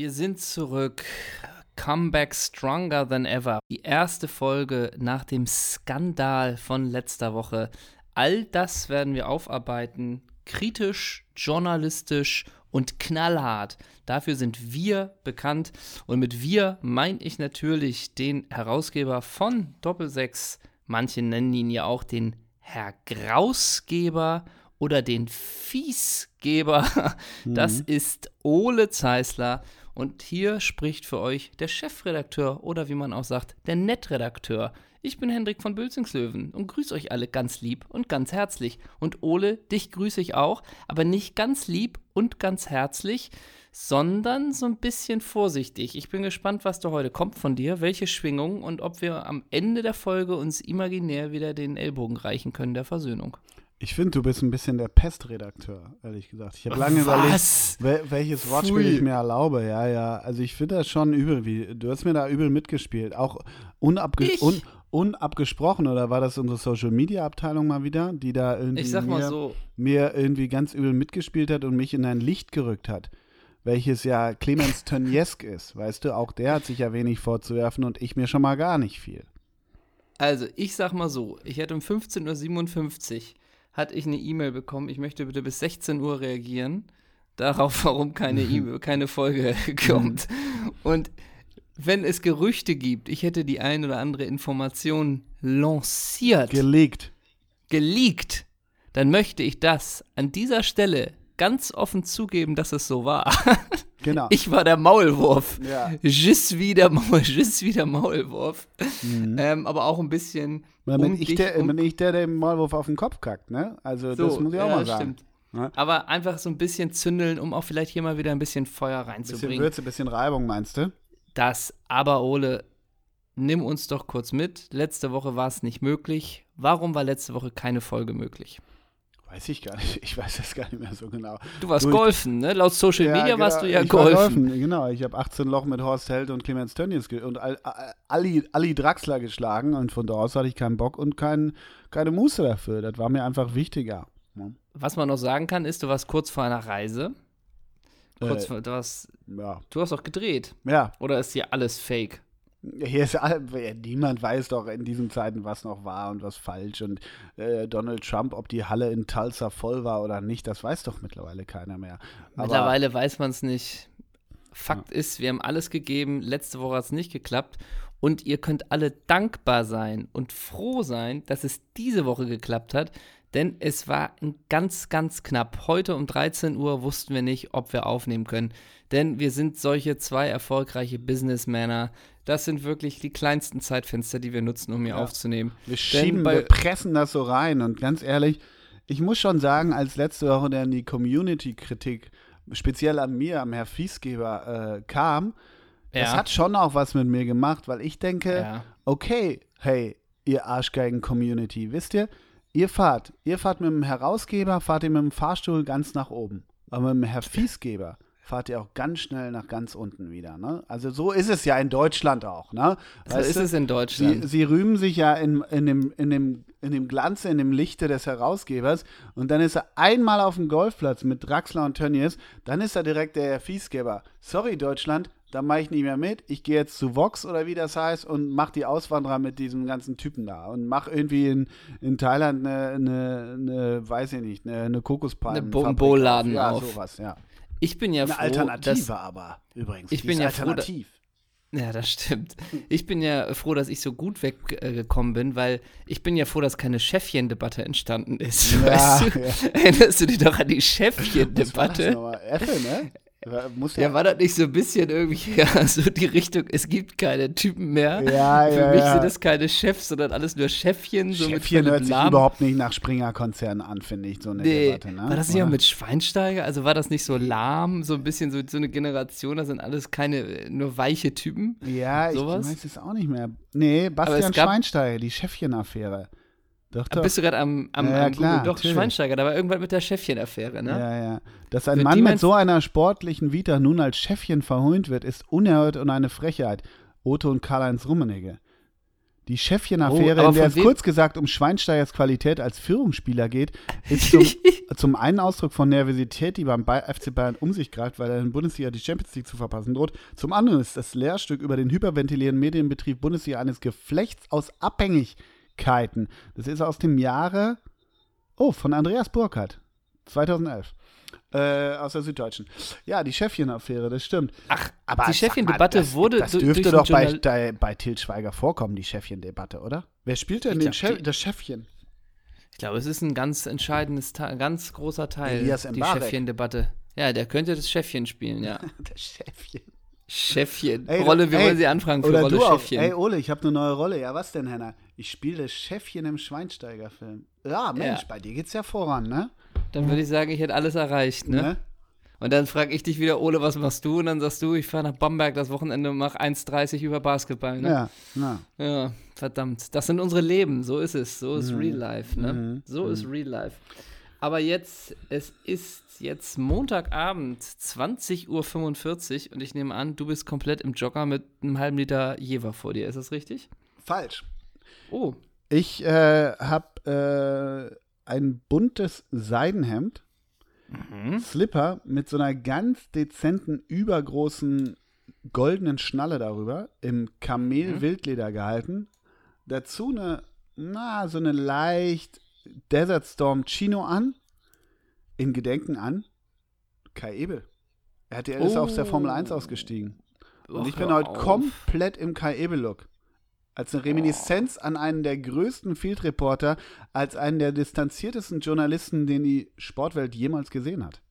Wir sind zurück. Comeback stronger than ever. Die erste Folge nach dem Skandal von letzter Woche. All das werden wir aufarbeiten. Kritisch, journalistisch und knallhart. Dafür sind wir bekannt. Und mit wir meine ich natürlich den Herausgeber von Doppelsechs. Manche nennen ihn ja auch den Herr Grausgeber oder den Fiesgeber. Das mhm. ist Ole Zeisler. Und hier spricht für euch der Chefredakteur oder wie man auch sagt, der Nettredakteur. Ich bin Hendrik von Bülzingslöwen und grüße euch alle ganz lieb und ganz herzlich. Und Ole, dich grüße ich auch, aber nicht ganz lieb und ganz herzlich, sondern so ein bisschen vorsichtig. Ich bin gespannt, was da heute kommt von dir, welche Schwingung und ob wir am Ende der Folge uns imaginär wieder den Ellbogen reichen können der Versöhnung. Ich finde, du bist ein bisschen der Pestredakteur, ehrlich gesagt. Ich habe lange Was? überlegt, welches Wortspiel ich mir erlaube. Ja, ja. Also ich finde das schon übel. Wie, du hast mir da übel mitgespielt. Auch unabge un unabgesprochen, oder war das unsere Social Media Abteilung mal wieder, die da irgendwie mir, so. mir irgendwie ganz übel mitgespielt hat und mich in ein Licht gerückt hat? Welches ja Clemens Tönjesk ist. Weißt du, auch der hat sich ja wenig vorzuwerfen und ich mir schon mal gar nicht viel. Also, ich sag mal so, ich hätte um 15.57 Uhr hatte ich eine E-Mail bekommen, ich möchte bitte bis 16 Uhr reagieren, darauf, warum keine E-Mail, keine Folge kommt. Und wenn es Gerüchte gibt, ich hätte die ein oder andere Information lanciert. Gelegt. Geleakt. Dann möchte ich das an dieser Stelle ganz offen zugeben, dass es so war. Genau. Ich war der Maulwurf. Ja. Wie der, Maul, wie der Maulwurf. Mhm. Ähm, aber auch ein bisschen. Wenn, um ich der, um wenn ich der den Maulwurf auf den Kopf kackt, ne? Also, so, das muss ich auch ja, mal sagen. Stimmt. Ja? Aber einfach so ein bisschen zündeln, um auch vielleicht hier mal wieder ein bisschen Feuer reinzubringen. Ein bisschen Würze, ein bisschen Reibung, meinst du? Das, aber Ole, nimm uns doch kurz mit. Letzte Woche war es nicht möglich. Warum war letzte Woche keine Folge möglich? Weiß ich gar nicht. Ich weiß das gar nicht mehr so genau. Du warst du, golfen, ne? Laut Social ja, Media genau, warst du ja ich golfen. War golfen. Genau, ich habe 18 Loch mit Horst Held und Clemens Tönnies und Ali, Ali Draxler geschlagen und von da aus hatte ich keinen Bock und kein, keine Muße dafür. Das war mir einfach wichtiger. Ja. Was man noch sagen kann, ist, du warst kurz vor einer Reise. Kurz äh, vor, du hast, ja. du hast auch gedreht. Ja. Oder ist hier alles fake? Hier ist niemand weiß doch in diesen Zeiten, was noch wahr und was falsch. Und äh, Donald Trump, ob die Halle in Tulsa voll war oder nicht, das weiß doch mittlerweile keiner mehr. Aber, mittlerweile weiß man es nicht. Fakt ja. ist, wir haben alles gegeben. Letzte Woche hat es nicht geklappt. Und ihr könnt alle dankbar sein und froh sein, dass es diese Woche geklappt hat. Denn es war ganz, ganz knapp. Heute um 13 Uhr wussten wir nicht, ob wir aufnehmen können. Denn wir sind solche zwei erfolgreiche Businessmänner, das sind wirklich die kleinsten Zeitfenster, die wir nutzen, um hier ja. aufzunehmen. Wir schieben, wir pressen das so rein und ganz ehrlich, ich muss schon sagen, als letzte Woche dann die Community-Kritik speziell an mir, am Herr Fiesgeber, äh, kam, ja. das hat schon auch was mit mir gemacht, weil ich denke, ja. okay, hey, ihr Arschgeigen-Community, wisst ihr, ihr fahrt, ihr fahrt mit dem Herausgeber, fahrt ihr mit dem Fahrstuhl ganz nach oben. Aber mit dem Herr Fiesgeber fahrt ihr auch ganz schnell nach ganz unten wieder. Ne? Also so ist es ja in Deutschland auch. Ne? So ist du, es in Deutschland. Sie, sie, rühmen sich ja in, in, dem, in, dem, in dem Glanze, in dem Lichte des Herausgebers und dann ist er einmal auf dem Golfplatz mit Draxler und Tönnies, dann ist er direkt der Fiesgeber. Sorry Deutschland, da mache ich nicht mehr mit. Ich gehe jetzt zu Vox oder wie das heißt und mache die Auswanderer mit diesem ganzen Typen da und mache irgendwie in, in Thailand eine, eine, eine, weiß ich nicht, eine, eine Kokospalmen. Eine Bo ja, auf. sowas, ja. Ich bin ja Eine froh. Alternative dass, aber übrigens. Ich bin ja alternativ. Froh, ja, das stimmt. Ich bin ja froh, dass ich so gut weggekommen bin, weil ich bin ja froh, dass keine Chefchen-Debatte entstanden ist. Ja, weißt du? Ja. Erinnerst du dich doch an die Chefchen-Debatte? Effe, ne? Muss ja, ja, war das nicht so ein bisschen irgendwie ja, so die Richtung, es gibt keine Typen mehr. Ja, Für ja, mich ja. sind das keine Chefs, sondern alles nur Chefchen. So Chefchen hört sich überhaupt nicht nach Springer-Konzern an, finde ich, so eine nee. Debatte. Ne? War das nicht auch mit Schweinsteiger? Also war das nicht so lahm, so ein bisschen so, so eine Generation, das sind alles keine, nur weiche Typen? Ja, Sowas? ich weiß es auch nicht mehr. Nee, Bastian Schweinsteiger, die Chefchen-Affäre. Doch, doch. Bist du gerade am, am, ja, ja, am klar, Doch, natürlich. Schweinsteiger, da war irgendwann mit der Chefchen-Affäre, ne? Ja, ja. Dass ein Für Mann mit so einer sportlichen Vita nun als Chefchen verhöhnt wird, ist unerhört und eine Frechheit. Otto und Karl-Heinz Rummenigge. Die Schäffchen-Affäre, oh, in der es kurz gesagt um Schweinsteigers Qualität als Führungsspieler geht, ist zum, zum einen Ausdruck von Nervosität, die beim FC Bayern um sich greift, weil er in Bundesliga die Champions League zu verpassen droht. Zum anderen ist das Lehrstück über den hyperventilierenden Medienbetrieb Bundesliga eines Geflechts aus Abhängigkeiten. Das ist aus dem Jahre, oh, von Andreas Burkhardt, 2011. Äh, aus der Süddeutschen. Ja, die Chefchen-Affäre, das stimmt. Ach, aber die Chefchen-Debatte wurde. Das dürfte doch bei, bei, bei Til Schweiger vorkommen, die Chefchen-Debatte, oder? Wer spielt denn den Chef, das Chefchen? Ich glaube, es ist ein ganz entscheidendes, ganz großer Teil, Elias die Chefchen-Debatte. Ja, der könnte das Chefchen spielen, ja. das Chefchen. Chefchen. Ey, Rolle, wir ey, wollen Sie anfragen für Rolle Chefchen. Ey, Ole, ich habe eine neue Rolle. Ja, was denn, Henna? Ich spiele das Chefchen im Schweinsteiger-Film. Ja, Mensch, ja. bei dir geht's ja voran, ne? Dann würde ich sagen, ich hätte alles erreicht, ne? ne? Und dann frage ich dich wieder, Ole, was machst du? Und dann sagst du, ich fahre nach Bamberg das Wochenende und mache 1,30 über Basketball. Ne? Ja, na. Ja, verdammt. Das sind unsere Leben. So ist es. So ist mhm. Real Life. Ne? Mhm. So mhm. ist Real Life. Aber jetzt, es ist jetzt Montagabend, 20.45 Uhr und ich nehme an, du bist komplett im Jogger mit einem halben Liter Jever vor dir. Ist das richtig? Falsch. Oh. Ich äh, habe äh, ein buntes Seidenhemd, mhm. Slipper mit so einer ganz dezenten, übergroßen goldenen Schnalle darüber, im Kamel-Wildleder mhm. gehalten. Dazu eine, na, so eine leicht Desert Storm Chino an, in Gedenken an Kai Ebel. RTL oh. ist aus der Formel 1 ausgestiegen. Und ich bin heute komplett im Kai Ebel-Look als eine Reminiszenz an einen der größten Field Reporter, als einen der distanziertesten Journalisten, den die Sportwelt jemals gesehen hat.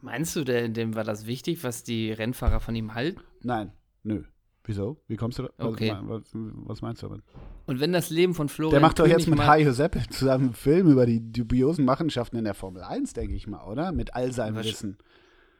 Meinst du, denn, dem war das wichtig, was die Rennfahrer von ihm halten? Nein, nö. Wieso? Wie kommst du da? Okay. Was, was, meinst du damit? Und wenn das Leben von Florian Der macht doch jetzt mit Hai Giuseppe zusammen einen Film über die dubiosen Machenschaften in der Formel 1, denke ich mal, oder? Mit all seinem Wissen.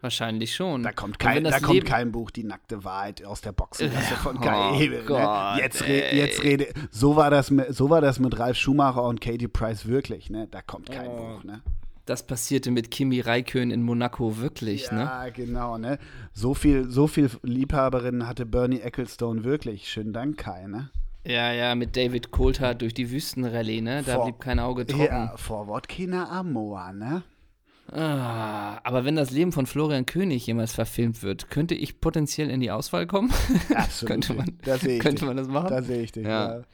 Wahrscheinlich schon. Da kommt kein, da kommt kein Buch, die nackte Wahrheit aus der Boxengasse von Kai oh Hebel. Ne? Jetzt, re, jetzt rede, so war, das mit, so war das mit Ralf Schumacher und Katie Price wirklich, ne? Da kommt kein oh. Buch, ne? Das passierte mit Kimi Raikön in Monaco wirklich, ja, ne? Ja, genau, ne? So viel, so viel Liebhaberinnen hatte Bernie Ecclestone wirklich. Schönen Dank, Kai, ne? Ja, ja, mit David Coulthard durch die Wüstenrallye, ne? Da vor, blieb kein Auge trocken. Ja, Vorwort Kina Amoa, ne? Ah, aber wenn das Leben von Florian König jemals verfilmt wird, könnte ich potenziell in die Auswahl kommen? Absolut. könnte man, da könnte man das machen? Da sehe ich dich, ja. ja.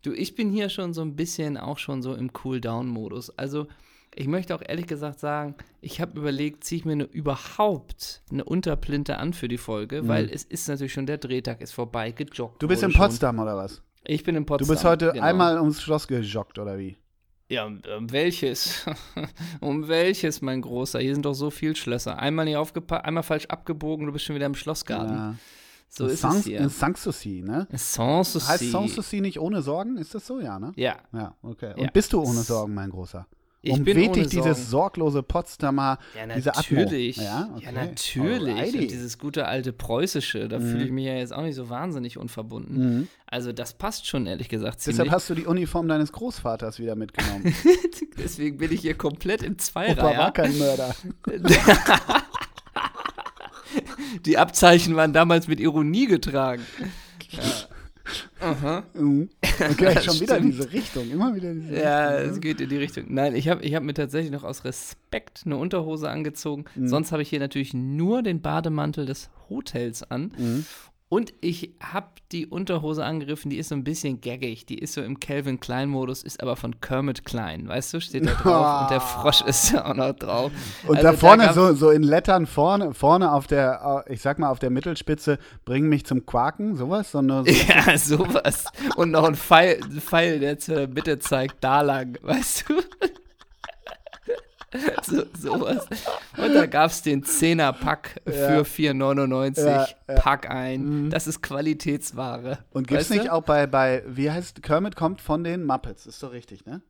Du, ich bin hier schon so ein bisschen auch schon so im Cool-Down-Modus. Also, ich möchte auch ehrlich gesagt sagen, ich habe überlegt, ziehe ich mir eine, überhaupt eine Unterplinte an für die Folge, mhm. weil es ist natürlich schon der Drehtag ist vorbei, gejoggt. Du bist in Potsdam oder was? Ich bin in Potsdam. Du bist heute genau. einmal ums Schloss gejoggt oder wie? Ja, um, welches? um welches, mein Großer? Hier sind doch so viele Schlösser. Einmal nicht aufgepasst, einmal falsch abgebogen, du bist schon wieder im Schlossgarten. Ja. So ist Sans, es hier. Sanssouci, ne? Sanssouci. Heißt Sanssouci nicht ohne Sorgen? Ist das so? Ja, ne? Ja. Ja, okay. Und ja. bist du ohne Sorgen, mein Großer? Ich und bin dich dieses sorglose Potsdamer, ja, diese natürlich. Ja, okay. ja, natürlich. Und dieses gute alte Preußische, da mhm. fühle ich mich ja jetzt auch nicht so wahnsinnig unverbunden. Mhm. Also das passt schon, ehrlich gesagt, ziemlich. Deshalb hast du die Uniform deines Großvaters wieder mitgenommen. Deswegen bin ich hier komplett im Zweireiher. Opa war kein Mörder. die Abzeichen waren damals mit Ironie getragen. Ja. Aha. Mhm. Okay, schon wieder diese Richtung, immer wieder diese Ja, Richtung, ne? es geht in die Richtung. Nein, ich habe ich hab mir tatsächlich noch aus Respekt eine Unterhose angezogen. Mhm. Sonst habe ich hier natürlich nur den Bademantel des Hotels an. Mhm. Und ich habe die Unterhose angegriffen, die ist so ein bisschen gaggig. Die ist so im Calvin Klein-Modus, ist aber von Kermit Klein. Weißt du, steht da drauf. und der Frosch ist da auch noch drauf. Und also da vorne, da so, so in Lettern vorne, vorne auf der, ich sag mal, auf der Mittelspitze, bring mich zum Quaken, sowas? So so ja, sowas. Und noch ein Pfeil, ein Pfeil, der zur Mitte zeigt, da lang, weißt du? so, sowas. Und da gab es den 10er-Pack für 4,99. Ja, ja. Pack ein. Mhm. Das ist Qualitätsware. Und gibt es nicht du? auch bei, bei, wie heißt, Kermit kommt von den Muppets, ist doch richtig, ne?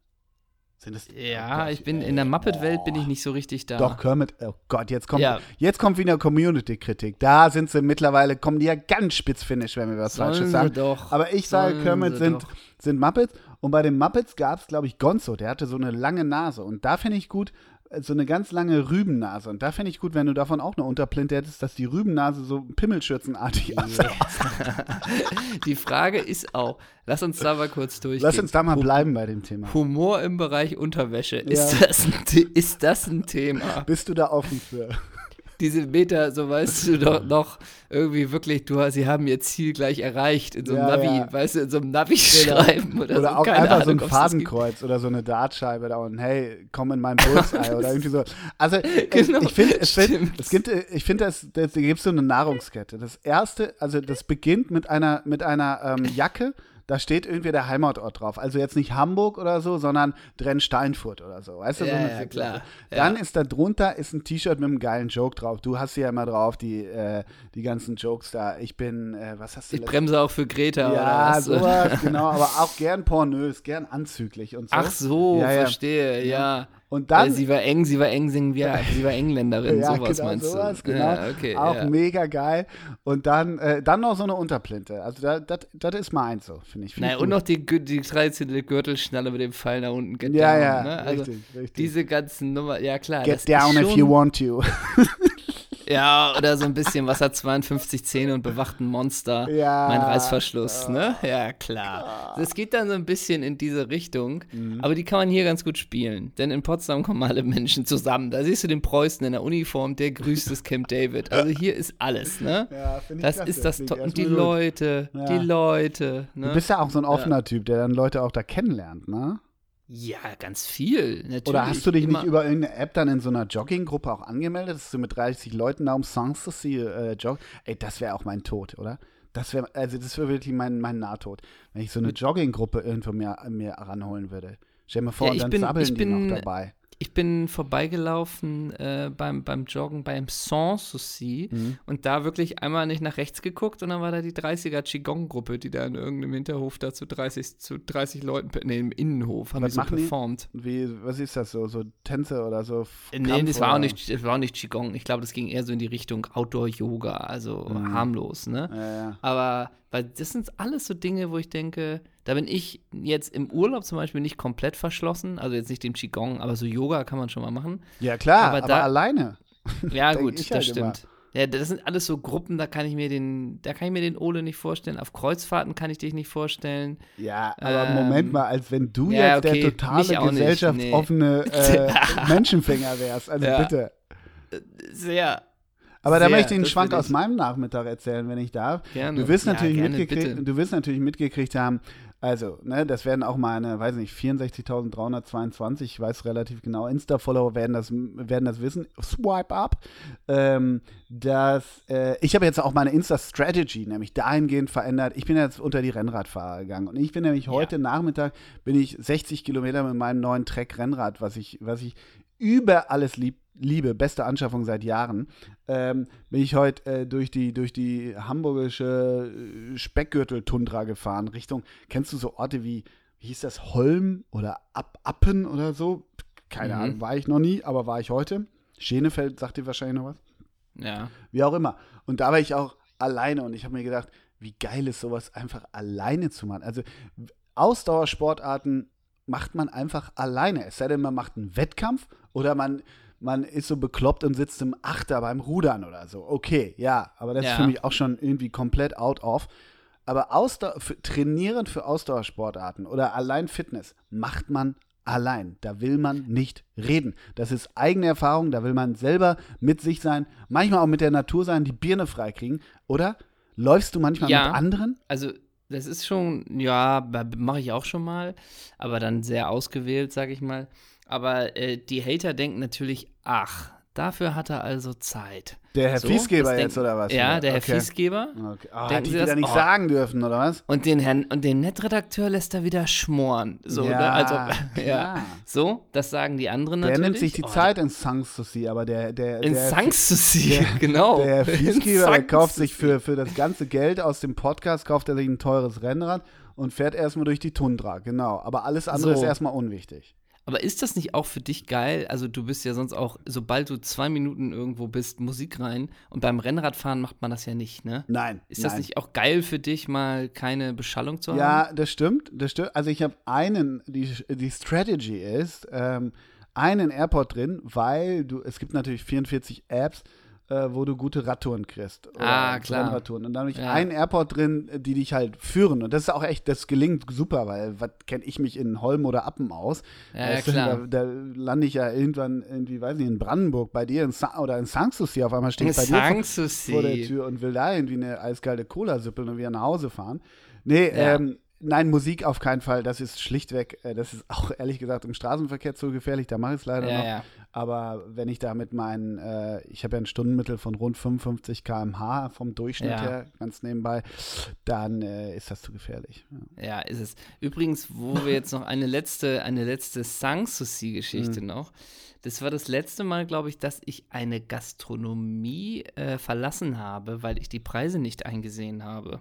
Sind das, ja, oh ich bin in der Muppet-Welt bin ich nicht so richtig da. Doch, Kermit, oh Gott, jetzt kommt, ja. jetzt kommt wieder Community-Kritik. Da sind sie mittlerweile, kommen die ja ganz spitzfinnisch, wenn wir was Sollen Falsches sagen. Doch. Aber ich sage, Kermit sind, sind Muppets. Und bei den Muppets gab es, glaube ich, Gonzo, der hatte so eine lange Nase. Und da finde ich gut, so eine ganz lange Rübennase. Und da fände ich gut, wenn du davon auch eine Unterplinte hättest, dass die Rübennase so pimmelschürzenartig aussieht. die Frage ist auch, lass uns da mal kurz durchgehen. Lass uns da mal bleiben bei dem Thema. Humor im Bereich Unterwäsche. Ist, das, ein, ist das ein Thema? Bist du da offen für? Diese Meter, so weißt du doch noch irgendwie wirklich, du, sie haben ihr Ziel gleich erreicht in so einem ja, Navi, ja. weißt du, in so einem Navi-Schreiben oder, oder, oder so. auch einfach Ahnung, so ein Fadenkreuz oder so eine Dartscheibe da und hey, komm in mein Bullseye oder irgendwie so. Also genau, ich finde, es, es gibt, ich finde, es, es gibt so eine Nahrungskette. Das erste, also das beginnt mit einer, mit einer ähm, Jacke da steht irgendwie der Heimatort drauf. Also jetzt nicht Hamburg oder so, sondern Drenn-Steinfurt oder so. Weißt du? Ja, so ja klar. Dann ja. ist da drunter ist ein T-Shirt mit einem geilen Joke drauf. Du hast ja immer drauf die, äh, die ganzen Jokes da. Ich bin, äh, was hast du? Ich bremse auch für Greta ja, oder sowas, genau. Aber auch gern pornös, gern anzüglich und so. Ach so, verstehe, ja. Und dann, sie war eng, sie war eng, sie war Engländerin, ja, sowas genau, meinst sowas, du? Genau, ja, okay, auch ja. mega geil. Und dann, äh, dann noch so eine Unterplinte. Also das ist meins so, finde ich. Find naja, und noch die, die traditionelle Gürtelschnalle mit dem Pfeil nach unten. Get ja, down, ja, ne? also richtig, richtig. Diese ganzen Nummer, ja klar. Get down if you want to. Ja, oder so ein bisschen Wasser 52 Zähne und bewachten Monster. Ja. Mein Reißverschluss, ja. ne? Ja, klar. Es geht dann so ein bisschen in diese Richtung, mhm. aber die kann man hier ganz gut spielen. Denn in Potsdam kommen alle Menschen zusammen. Da siehst du den Preußen in der Uniform, der grüßt das Camp David. Also hier ist alles, ne? Ja, finde ich Das klasse. ist das Top. Und die. Leute, ja. die Leute. Ne? Du bist ja auch so ein offener Typ, der dann Leute auch da kennenlernt, ne? Ja, ganz viel. Natürlich. Oder hast du dich Immer. nicht über irgendeine App dann in so einer Jogginggruppe auch angemeldet, dass du mit 30 Leuten da um Sanssouci äh, joggen? Ey, das wäre auch mein Tod, oder? Das wäre, also das wäre wirklich mein, mein Nahtod, wenn ich so eine Jogginggruppe irgendwo mir, mir ranholen würde. Stell dir mal vor, ja, und dann bin, sabbeln die noch dabei ich bin vorbeigelaufen äh, beim, beim Joggen beim Sanssouci mhm. und da wirklich einmal nicht nach rechts geguckt und dann war da die 30er Qigong-Gruppe, die da in irgendeinem Hinterhof da zu 30, zu 30 Leuten, nee, im Innenhof haben was die so performt. Die? Wie, was ist das so? So Tänze oder so? Äh, Kampf nee, das war, auch nicht, das war auch nicht Qigong. Ich glaube, das ging eher so in die Richtung Outdoor-Yoga, also mhm. harmlos, ne? Ja, ja. Aber weil das sind alles so Dinge, wo ich denke, da bin ich jetzt im Urlaub zum Beispiel nicht komplett verschlossen, also jetzt nicht dem Qigong, aber so Yoga kann man schon mal machen. Ja klar, aber, da, aber alleine. Ja gut, das halt stimmt. Immer. Ja, das sind alles so Gruppen, da kann ich mir den, da kann ich mir den Ole nicht vorstellen. Auf Kreuzfahrten kann ich dich nicht vorstellen. Ja, aber ähm, Moment mal, als wenn du ja, jetzt okay, der totale gesellschaftsoffene nee. äh, Menschenfänger wärst. Also ja. bitte. Sehr. Aber Sehr, da möchte ich einen Schwank aus meinem Nachmittag erzählen, wenn ich darf. Gerne. Du wirst natürlich, ja, mitgekriegt, du wirst natürlich mitgekriegt haben, also, ne, das werden auch meine, weiß nicht, 64.322, ich weiß relativ genau, Insta-Follower werden das, werden das wissen. Swipe up. Ähm, dass, äh, ich habe jetzt auch meine Insta-Strategy nämlich dahingehend verändert. Ich bin jetzt unter die Rennradfahrer gegangen und ich bin nämlich heute ja. Nachmittag bin ich 60 Kilometer mit meinem neuen Trek Rennrad, was ich, was ich über alles lieb, liebe, beste Anschaffung seit Jahren, ähm, bin ich heute äh, durch, die, durch die hamburgische äh, Speckgürtel-Tundra gefahren, Richtung, kennst du so Orte wie, wie hieß das, Holm oder Ab Appen oder so? Keine mhm. Ahnung, war ich noch nie, aber war ich heute. Schenefeld sagt dir wahrscheinlich noch was. Ja. Wie auch immer. Und da war ich auch alleine und ich habe mir gedacht, wie geil ist sowas einfach alleine zu machen. Also Ausdauersportarten macht man einfach alleine. Es sei denn, man macht einen Wettkampf oder man man ist so bekloppt und sitzt im Achter beim Rudern oder so. Okay, ja, aber das ja. ist für mich auch schon irgendwie komplett out of. Aber Ausdauer, für, trainieren für Ausdauersportarten oder allein Fitness macht man allein. Da will man nicht reden. Das ist eigene Erfahrung, da will man selber mit sich sein, manchmal auch mit der Natur sein, die Birne freikriegen. Oder läufst du manchmal ja, mit anderen? Also das ist schon, ja, mache ich auch schon mal, aber dann sehr ausgewählt, sage ich mal. Aber äh, die Hater denken natürlich, ach, dafür hat er also Zeit. Der Herr so, Fiesgeber jetzt, oder was? Ja, der okay. Herr Fiesgeber. Okay. Oh, hätte ich wieder nicht oh. sagen dürfen, oder was? Und den Herrn und den Nettredakteur lässt er wieder schmoren. So, ja, ne? also, ja. ja. So, das sagen die anderen der natürlich. Der nimmt sich die oh, Zeit in Sanssouci, aber der, der, in Sanssouci, genau. Der Herr Fiesgeber kauft sich für, für das ganze Geld aus dem Podcast, kauft er sich ein teures Rennrad und fährt erstmal durch die Tundra, genau. Aber alles andere so. ist erstmal unwichtig. Aber ist das nicht auch für dich geil? Also du bist ja sonst auch, sobald du zwei Minuten irgendwo bist, Musik rein. Und beim Rennradfahren macht man das ja nicht, ne? Nein. Ist das nein. nicht auch geil für dich, mal keine Beschallung zu haben? Ja, das stimmt. Das stimmt. Also ich habe einen, die, die Strategy ist, ähm, einen AirPod drin, weil du, es gibt natürlich 44 Apps, äh, wo du gute Radtouren kriegst. ah, klar. Radtouren. Und dann habe ich ja. einen Airport drin, die dich halt führen. Und das ist auch echt, das gelingt super, weil was kenne ich mich in Holm oder Appen aus? Ja, ja klar. Da, da lande ich ja irgendwann irgendwie, weiß nicht, in Brandenburg bei dir in Sa oder in Sanssouci auf einmal stehe ich bei dir vor, vor, der Tür und will da irgendwie eine eiskalte Cola sippeln und wieder nach Hause fahren. Nee, ja. ähm, Nein, Musik auf keinen Fall. Das ist schlichtweg, äh, das ist auch ehrlich gesagt im Straßenverkehr zu gefährlich. Da mache ich es leider ja, noch. Ja. Aber wenn ich da mit meinen, äh, ich habe ja ein Stundenmittel von rund 55 km/h vom Durchschnitt ja. her, ganz nebenbei, dann äh, ist das zu gefährlich. Ja. ist es. Übrigens, wo wir jetzt noch eine letzte, eine letzte Sanssouci-Geschichte mhm. noch. Das war das letzte Mal, glaube ich, dass ich eine Gastronomie äh, verlassen habe, weil ich die Preise nicht eingesehen habe.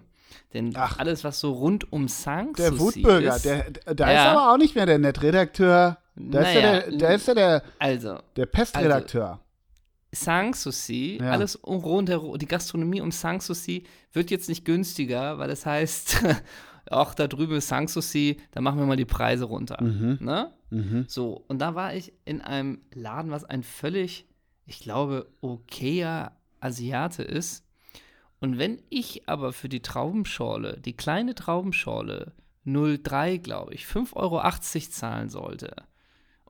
Denn Ach. alles, was so rund um Sanssouci Der Wutbürger, der, da ja. ist aber auch nicht mehr der Netredakteur. Da naja, ist ja der, der, ist ja der, also, der Pestredakteur. Also, Sanssouci, ja. alles rundherum, die Gastronomie um Sanssouci wird jetzt nicht günstiger, weil das heißt, ach, da drüben ist Sanssouci, da machen wir mal die Preise runter. Mhm. Ne? Mhm. So, und da war ich in einem Laden, was ein völlig, ich glaube, okayer Asiate ist. Und wenn ich aber für die Traubenschorle, die kleine Traubenschorle, 0,3, glaube ich, 5,80 Euro zahlen sollte,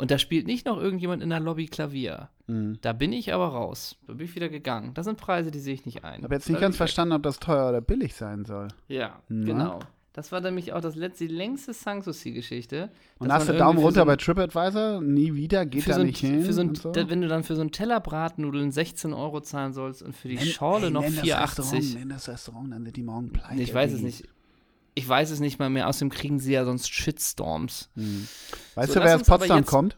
und da spielt nicht noch irgendjemand in der Lobby Klavier, mhm. da bin ich aber raus. Da bin ich wieder gegangen. Das sind Preise, die sehe ich nicht ein. Ich habe jetzt nicht ganz verstanden, ob das teuer oder billig sein soll. Ja, Na? genau. Das war nämlich auch das letzte, die längste Sanssouci-Geschichte. Und hast du Daumen runter so bei TripAdvisor? Nie wieder, geht da so nicht hin? So ein, so? Wenn du dann für so einen Teller Bratnudeln 16 Euro zahlen sollst und für die nenn, Schorle ey, noch 4,80. Nenn das Restaurant, dann wird die morgen pleite. Ich weiß es nicht. Ich weiß es nicht mal mehr. Außerdem kriegen sie ja sonst Shitstorms. Hm. Weißt du, wer aus Potsdam jetzt, kommt?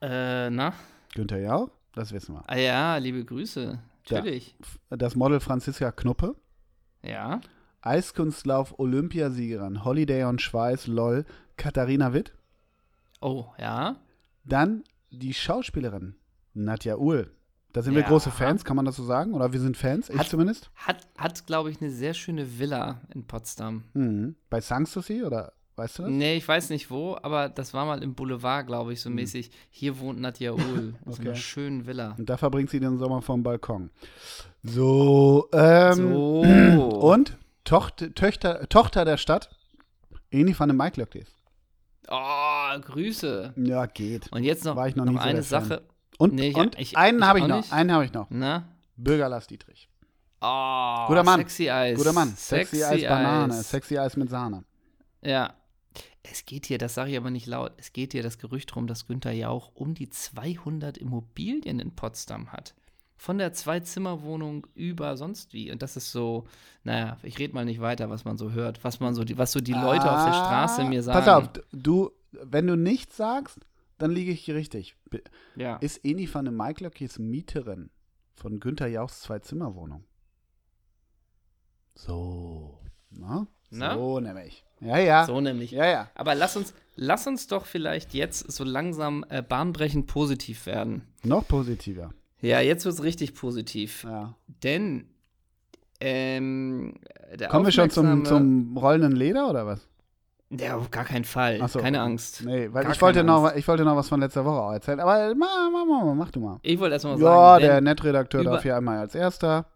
Äh, na? Günther Jauch? Das wissen wir. Ah ja, liebe Grüße. Natürlich. Ja. Das Model Franziska Knuppe. Ja. Eiskunstlauf Olympiasiegerin Holiday on Schweiß, LOL, Katharina Witt. Oh, ja. Dann die Schauspielerin Nadja Uhl. Da sind ja. wir große Fans, kann man das so sagen? Oder wir sind Fans, ich zumindest. Hat, hat glaube ich, eine sehr schöne Villa in Potsdam. Mhm. Bei Sanssouci oder weißt du das? Nee, ich weiß nicht wo, aber das war mal im Boulevard, glaube ich, so mhm. mäßig. Hier wohnt Nadja Uhl in okay. so einer schönen Villa. Und da verbringt sie den Sommer vom Balkon. So, ähm, so. Und Tochter, Töchter, Tochter der Stadt, Eni van den Mike Löcklis. Oh, Grüße. Ja, geht. Und jetzt noch, War ich noch, noch eine Sache. Und, nee, und ich, einen habe ich noch. Nicht. Einen habe ich noch. Na? Bürger Lars Dietrich. Oh, Guter Mann. Sexy Eis. Guter Mann. Sexy, sexy Eis Banane. Sexy Eis mit Sahne. Ja. Es geht hier, das sage ich aber nicht laut, es geht hier das Gerücht rum, dass Günther Jauch um die 200 Immobilien in Potsdam hat von der Zwei-Zimmer-Wohnung über sonst wie. Und das ist so, naja, ich rede mal nicht weiter, was man so hört, was man so, die, was so die Leute ah, auf der Straße mir sagen. Pass auf, du, wenn du nichts sagst, dann liege ich hier richtig. Ja. Ist Eni van de Maiklock jetzt Mieterin von Günther Jauchs Zwei-Zimmer-Wohnung? So. Na? Na? So nämlich. Ja, ja. So nämlich. Ja, ja. Aber lass uns, lass uns doch vielleicht jetzt so langsam äh, bahnbrechend positiv werden. Noch positiver. Ja, jetzt wird es richtig positiv. Ja. Denn ähm, Kommen wir schon zum, zum rollenden Leder oder was? Ja, auf gar keinen Fall. So. Keine Angst. Nee, weil ich wollte, noch, ich wollte noch was von letzter Woche erzählen. Aber mach, mach, mach, mach du mal. Ich wollte erst mal ja, sagen. Ja, der Netredakteur darf hier einmal als erster.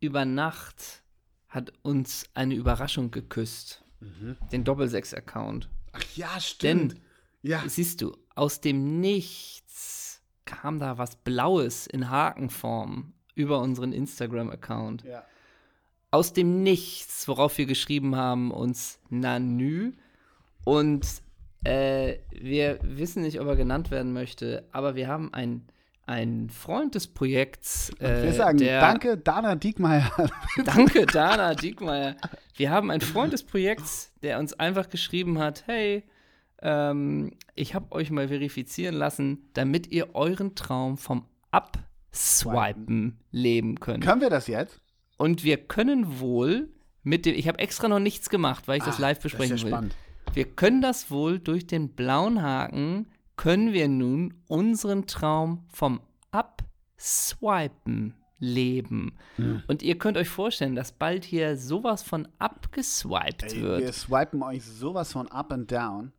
Über Nacht hat uns eine Überraschung geküsst. Mhm. Den Doppelsechs-Account. Ach ja, stimmt. Denn, ja. siehst du, aus dem Nichts kam da was Blaues in Hakenform über unseren Instagram-Account. Ja. Aus dem Nichts, worauf wir geschrieben haben, uns Nanü. Und äh, wir wissen nicht, ob er genannt werden möchte, aber wir haben einen ein Freund des Projekts. Äh, wir sagen der, Danke, Dana Diekmeyer. danke, Dana Diekmeyer. Wir haben einen Freund des Projekts, der uns einfach geschrieben hat: Hey, ähm, ich habe euch mal verifizieren lassen, damit ihr euren Traum vom Abswipen leben könnt. Können wir das jetzt? Und wir können wohl mit dem, ich habe extra noch nichts gemacht, weil ich das ah, live besprechen das ist ja will. Spannend. Wir können das wohl durch den blauen Haken, können wir nun unseren Traum vom Abswipen leben. Mhm. Und ihr könnt euch vorstellen, dass bald hier sowas von abgeswiped Ey, wird. Wir swipen euch sowas von up and down.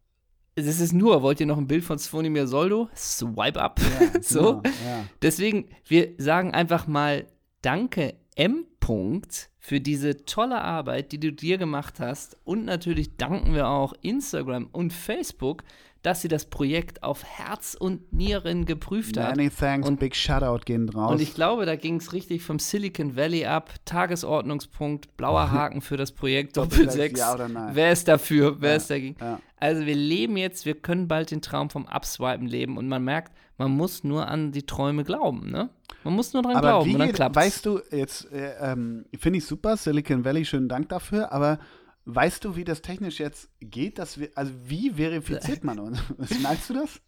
Es ist nur, wollt ihr noch ein Bild von Svonimir Soldo? Swipe up. Ja, so. Genau, ja. Deswegen, wir sagen einfach mal Danke, M. -Punkt für diese tolle Arbeit, die du dir gemacht hast. Und natürlich danken wir auch Instagram und Facebook, dass sie das Projekt auf Herz und Nieren geprüft hat. Many thanks, und, big Shoutout gehen draus. Und ich glaube, da ging es richtig vom Silicon Valley ab. Tagesordnungspunkt, blauer Haken für das Projekt Doppel 6. Ja Wer ist dafür? Wer ja, ist dagegen? Ja. Also wir leben jetzt, wir können bald den Traum vom Upswipen leben und man merkt, man muss nur an die Träume glauben, ne? Man muss nur dran aber glauben wie, und dann klappt Weißt du, jetzt äh, ähm, finde ich super, Silicon Valley, schönen Dank dafür, aber weißt du, wie das technisch jetzt geht? Dass wir, also wie verifiziert man uns? Meinst du das?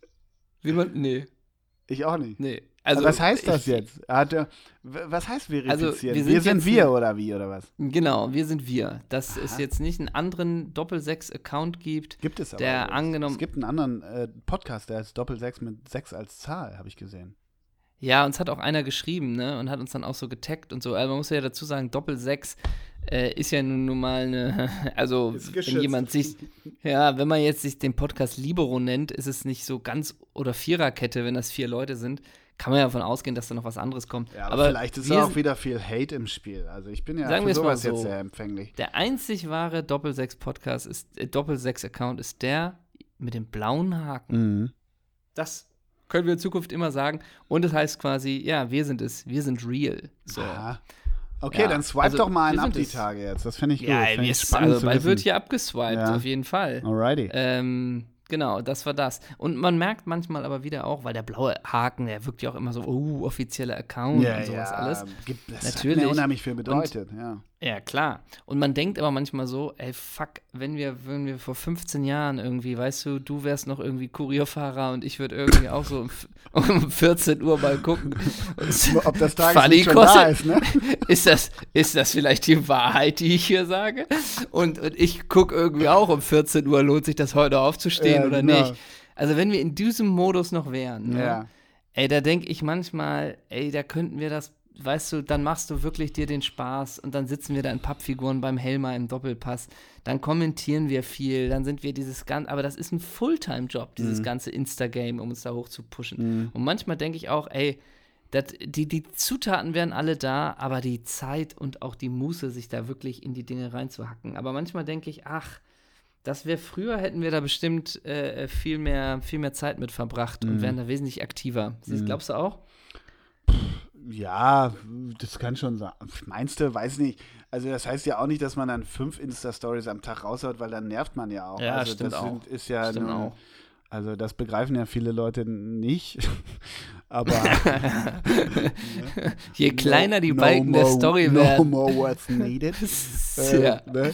Wie man, nee. Ich auch nicht. Nee. Also, was heißt das ich, jetzt? Hat, was heißt verifizieren? Also wir sind, wir, sind wir oder wie oder was? Genau, wir sind wir. Dass Aha. es jetzt nicht einen anderen Doppel-6-Account gibt. Gibt es aber. Der angenommen. Es gibt einen anderen äh, Podcast, der ist Doppel-6 mit 6 als Zahl, habe ich gesehen. Ja, uns hat auch einer geschrieben, ne? Und hat uns dann auch so getaggt und so. Aber man muss ja dazu sagen, Doppel-6 äh, ist ja nun mal eine, also wenn jemand sich, ja, wenn man jetzt sich den Podcast Libero nennt, ist es nicht so ganz oder Viererkette, wenn das vier Leute sind kann man ja davon ausgehen, dass da noch was anderes kommt. Ja, aber, aber vielleicht ist auch wieder viel Hate im Spiel. Also ich bin ja sagen für sowas so, jetzt sehr empfänglich. Der einzig wahre Doppelsechs-Podcast ist, äh, Doppelsechs-Account ist der mit dem blauen Haken. Mhm. Das können wir in Zukunft immer sagen. Und es das heißt quasi, ja, wir sind es, wir sind real. So. Ja. Okay, ja, dann swipe also, doch mal einen ab die Tage jetzt. Das finde ich gut. Ja, find ich spannend also, bald wird hier abgeswiped, ja. auf jeden Fall. Alrighty. Ähm, Genau, das war das. Und man merkt manchmal aber wieder auch, weil der blaue Haken, der wirkt ja auch immer so, oh, offizieller Account ja, und sowas ja, alles. Gibt, das Natürlich. hat mir unheimlich viel bedeutet, und, ja. Ja, klar. Und man denkt aber manchmal so, ey, fuck, wenn wir, wenn wir vor 15 Jahren irgendwie, weißt du, du wärst noch irgendwie Kurierfahrer und ich würde irgendwie auch so um, um 14 Uhr mal gucken. Ob das Tageslicht schon da ist, ne? ist, das, ist das vielleicht die Wahrheit, die ich hier sage? Und, und ich gucke irgendwie auch um 14 Uhr, lohnt sich das heute aufzustehen ja, oder genau. nicht? Also wenn wir in diesem Modus noch wären, ne? ja. ey, da denke ich manchmal, ey, da könnten wir das weißt du, dann machst du wirklich dir den Spaß und dann sitzen wir da in Pappfiguren beim Helmer im Doppelpass, dann kommentieren wir viel, dann sind wir dieses ganze, aber das ist ein Fulltime-Job, dieses mhm. ganze Instagame, um uns da hoch zu pushen. Mhm. Und manchmal denke ich auch, ey, dat, die, die Zutaten wären alle da, aber die Zeit und auch die Muße, sich da wirklich in die Dinge reinzuhacken. Aber manchmal denke ich, ach, das wäre früher, hätten wir da bestimmt äh, viel, mehr, viel mehr Zeit mit verbracht mhm. und wären da wesentlich aktiver. Mhm. Glaubst du auch? Ja, das kann schon sein. Meinst du, weiß nicht. Also das heißt ja auch nicht, dass man dann fünf Insta-Stories am Tag raushaut, weil dann nervt man ja auch. Ja, also stimmt das auch. Sind, ist ja stimmt eine, auch. Also das begreifen ja viele Leute nicht. Aber je kleiner die no Balken more, der Story werden. No more what's needed. äh, ne?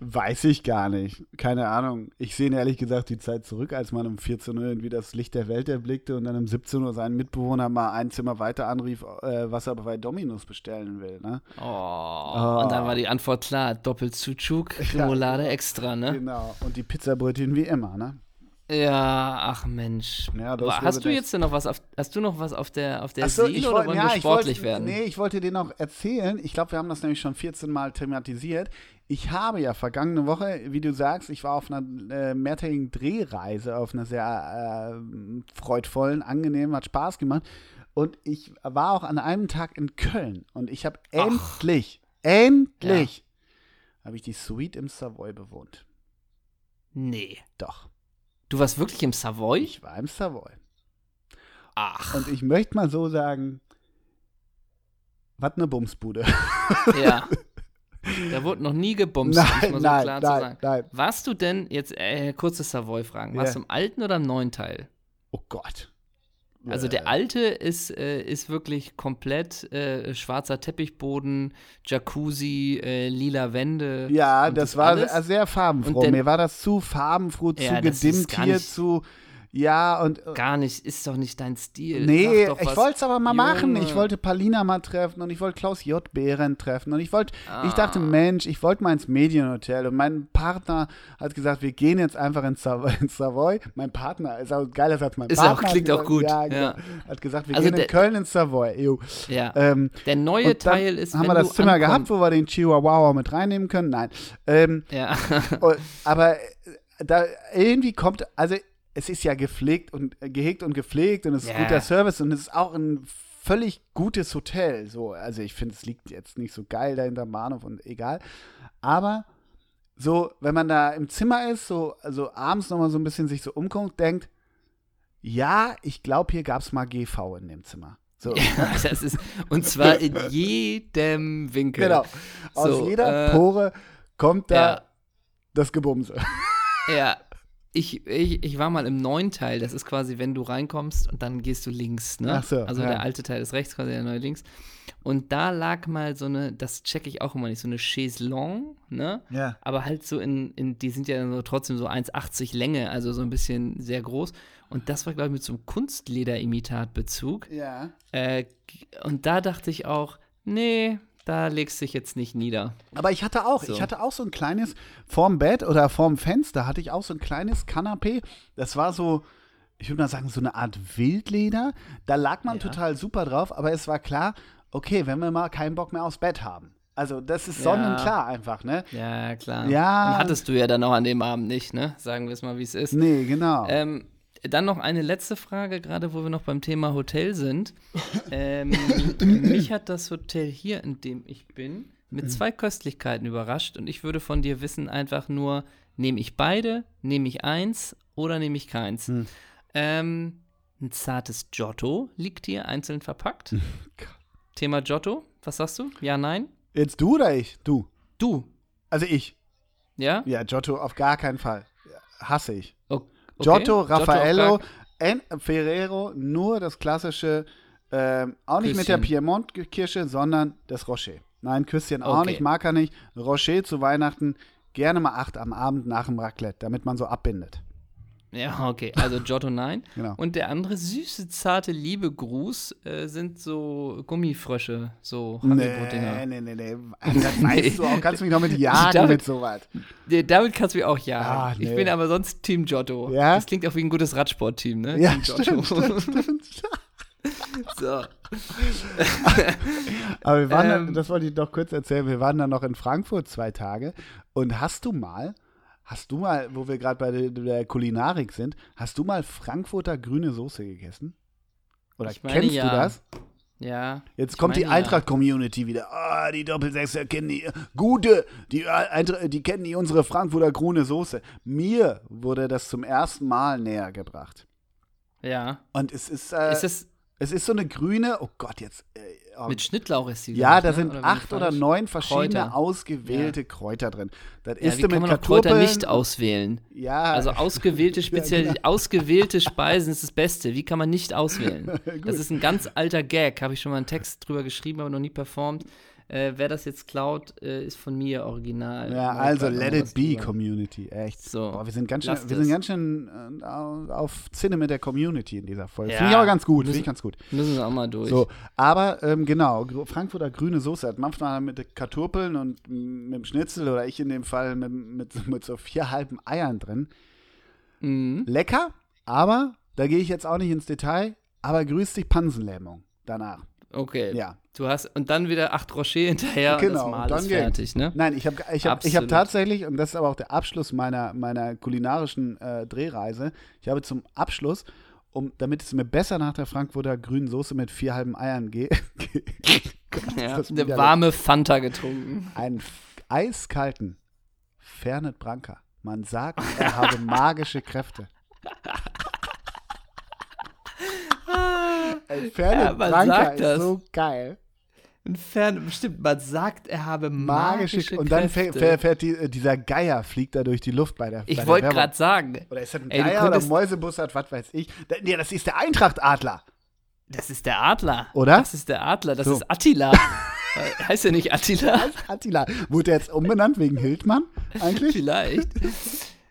Weiß ich gar nicht. Keine Ahnung. Ich sehe ehrlich gesagt die Zeit zurück, als man um 14 Uhr irgendwie das Licht der Welt erblickte und dann um 17 Uhr seinen Mitbewohner mal ein Zimmer weiter anrief, äh, was er bei Dominus bestellen will. Ne? Oh. oh. Und dann war die Antwort klar: Doppelzutschuk, Remoulade ja, extra, ne? Genau. Und die Pizzabrötchen wie immer, ne? Ja, ach Mensch. Ja, hast du jetzt denn noch was auf, hast du noch was auf der, auf der so, Seele oder wollen ja, wir sportlich wollt, werden? Nee, ich wollte dir noch erzählen, ich glaube, wir haben das nämlich schon 14 Mal thematisiert. Ich habe ja vergangene Woche, wie du sagst, ich war auf einer äh, mehrtägigen Drehreise, auf einer sehr äh, freudvollen, angenehmen, hat Spaß gemacht. Und ich war auch an einem Tag in Köln und ich habe endlich, endlich, ja. habe ich die Suite im Savoy bewohnt. Nee. Doch. Du warst wirklich im Savoy? Ich war im Savoy. Ach. Und ich möchte mal so sagen, was eine Bumsbude. Ja. Da wurde noch nie gebumst, nein, um so nein, klar nein, zu sagen. Nein. Warst du denn, jetzt äh, kurze Savoy-Fragen, warst yeah. du im alten oder im neuen Teil? Oh Gott. Also der alte ist, äh, ist wirklich komplett äh, schwarzer Teppichboden, Jacuzzi, äh, lila Wände. Ja, das, war alles. sehr farbenfroh. Mir war das zu farbenfroh, zu ja, gedimmt hier, zu ja, und. Äh, Gar nicht, ist doch nicht dein Stil. Nee, ich wollte es aber mal Junge. machen. Ich wollte Palina mal treffen und ich wollte Klaus J. Behren treffen. Und ich wollte, ah. ich dachte, Mensch, ich wollte mal ins Medienhotel. Und mein Partner hat gesagt, wir gehen jetzt einfach ins, Savoy. Ins Savoy. Mein Partner, ist auch ein geiler Satz, mein ist Partner. Auch, klingt gesagt, auch gut. Ja, ja. Hat gesagt, wir also gehen der, in Köln ins Savoy. Ew. Ja. Ähm, der neue Teil ist. Haben wir das Zimmer ankommst. gehabt, wo wir den Chihuahua mit reinnehmen können? Nein. Ähm, ja. aber da irgendwie kommt, also es ist ja gepflegt und äh, gehegt und gepflegt und es ist yeah. guter Service und es ist auch ein völlig gutes Hotel. So, also ich finde, es liegt jetzt nicht so geil da hinterm Bahnhof und egal. Aber so, wenn man da im Zimmer ist, so also abends nochmal so ein bisschen sich so umguckt, denkt, ja, ich glaube, hier gab es mal GV in dem Zimmer. So. Ja, das ist, und zwar in jedem Winkel. Genau. Aus so, jeder äh, Pore kommt da ja. das Gebumse. Ja. Ich, ich, ich war mal im neuen Teil, das ist quasi, wenn du reinkommst und dann gehst du links, ne? Ach so, also ja. der alte Teil ist rechts, quasi der neue links. Und da lag mal so eine, das checke ich auch immer nicht, so eine Chaiselong, ne? Ja. Aber halt so in, in die sind ja so trotzdem so 1,80 Länge, also so ein bisschen sehr groß. Und das war, glaube ich, mit so einem Kunstlederimitatbezug. Ja. Äh, und da dachte ich auch, nee, da legst du dich jetzt nicht nieder. Aber ich hatte auch, so. ich hatte auch so ein kleines, vorm Bett oder vorm Fenster hatte ich auch so ein kleines Kanapee. Das war so, ich würde mal sagen, so eine Art Wildleder. Da lag man ja. total super drauf, aber es war klar, okay, wenn wir mal keinen Bock mehr aufs Bett haben. Also, das ist sonnenklar ja. einfach, ne? Ja, klar. Ja. Und hattest du ja dann auch an dem Abend nicht, ne? Sagen wir es mal, wie es ist. Nee, genau. Ähm, dann noch eine letzte Frage, gerade wo wir noch beim Thema Hotel sind. ähm, mich hat das Hotel hier, in dem ich bin, mit mhm. zwei Köstlichkeiten überrascht und ich würde von dir wissen einfach nur, nehme ich beide, nehme ich eins oder nehme ich keins? Hm. Ähm, ein zartes Giotto liegt hier einzeln verpackt. Thema Giotto, was sagst du? Ja, nein? Jetzt du oder ich? Du. Du. Also ich. Ja? Ja, Giotto auf gar keinen Fall. Hasse ich. Okay. Giotto, Raffaello, en Ferrero, nur das klassische, äh, auch nicht Küsschen. mit der Piemont-Kirsche, sondern das Rocher. Nein, Küsschen auch okay. nicht, mag er nicht. Rocher zu Weihnachten gerne mal acht am Abend nach dem Raclette, damit man so abbindet. Ja, okay. Also Giotto nein. genau. Und der andere süße, zarte Liebegruß äh, sind so Gummifrösche, so Haribo-Dinger. Nee, nee, nee, nee. Das weißt du auch. Kannst du mich noch mit jagen damit, mit sowas. Nee, damit kannst du mich auch jagen. Ah, nee. Ich bin aber sonst Team Giotto. Ja? Das klingt auch wie ein gutes Radsportteam, ne? Ja, Team stimmt, stimmt, stimmt. so. aber wir waren ähm, dann, das wollte ich noch kurz erzählen, wir waren dann noch in Frankfurt zwei Tage und hast du mal Hast du mal, wo wir gerade bei der, der, Kulinarik sind, hast du mal Frankfurter grüne Soße gegessen? Oder meine, kennst ja. du das? Ja. Jetzt kommt meine, die Eintracht-Community wieder. Ah, oh, die Doppelsechser kennen die gute, die, Eintracht, die kennen die unsere Frankfurter grüne Soße. Mir wurde das zum ersten Mal näher gebracht. Ja. Und es ist, äh, ist es, es ist so eine grüne, oh Gott, jetzt, äh, Oh. Mit Schnittlauch ist sie. Ja, da ne? sind oder acht oder neun verschiedene Kräuter. ausgewählte ja. Kräuter drin. Das ja, ist wie kann man auch Kräuter nicht auswählen? Ja. Also ausgewählte speziell ja, genau. ausgewählte Speisen ist das Beste. Wie kann man nicht auswählen? das ist ein ganz alter Gag. Habe ich schon mal einen Text drüber geschrieben, aber noch nie performt. Äh, wer das jetzt klaut, äh, ist von mir original. Ja, also Let It Be Community, echt. So. Boah, wir sind ganz schön, wir sind ganz schön äh, auf Zinne mit der Community in dieser Folge. Ja, Finde ich aber ganz gut, finde ich ganz gut. Müssen wir auch mal durch. So, aber ähm, genau, Frankfurter grüne Soße hat manchmal mit Kartoffeln und mit dem Schnitzel oder ich in dem Fall mit, mit, mit so vier halben Eiern drin. Mhm. Lecker, aber da gehe ich jetzt auch nicht ins Detail, aber grüßt dich Pansenlähmung danach. Okay. Ja. Du hast und dann wieder acht Rocher hinterher genau, und das Mal dann ist fertig, ne? Nein, ich habe ich hab, ich hab tatsächlich, und das ist aber auch der Abschluss meiner, meiner kulinarischen äh, Drehreise, ich habe zum Abschluss, um, damit es mir besser nach der Frankfurter grünen Soße mit vier halben Eiern geht, ja, eine warme Fanta getrunken. Einen eiskalten Fernet Branca. Man sagt, er habe magische Kräfte. Ein Fernet ja, ist das. so geil. Ein Fern, bestimmt, man sagt, er habe magische, magische Und dann fährt, fährt, die, äh, dieser Geier, fliegt da durch die Luft bei der Ich wollte gerade sagen. Oder ist das ein Ey, Geier oder Mäusebussard, was weiß ich. Nee, das ist der Eintracht-Adler. Das ist der Adler. Oder? Das ist der Adler, das so. ist Attila. heißt er nicht Attila? Attila. Wurde der jetzt umbenannt wegen Hildmann eigentlich? Vielleicht.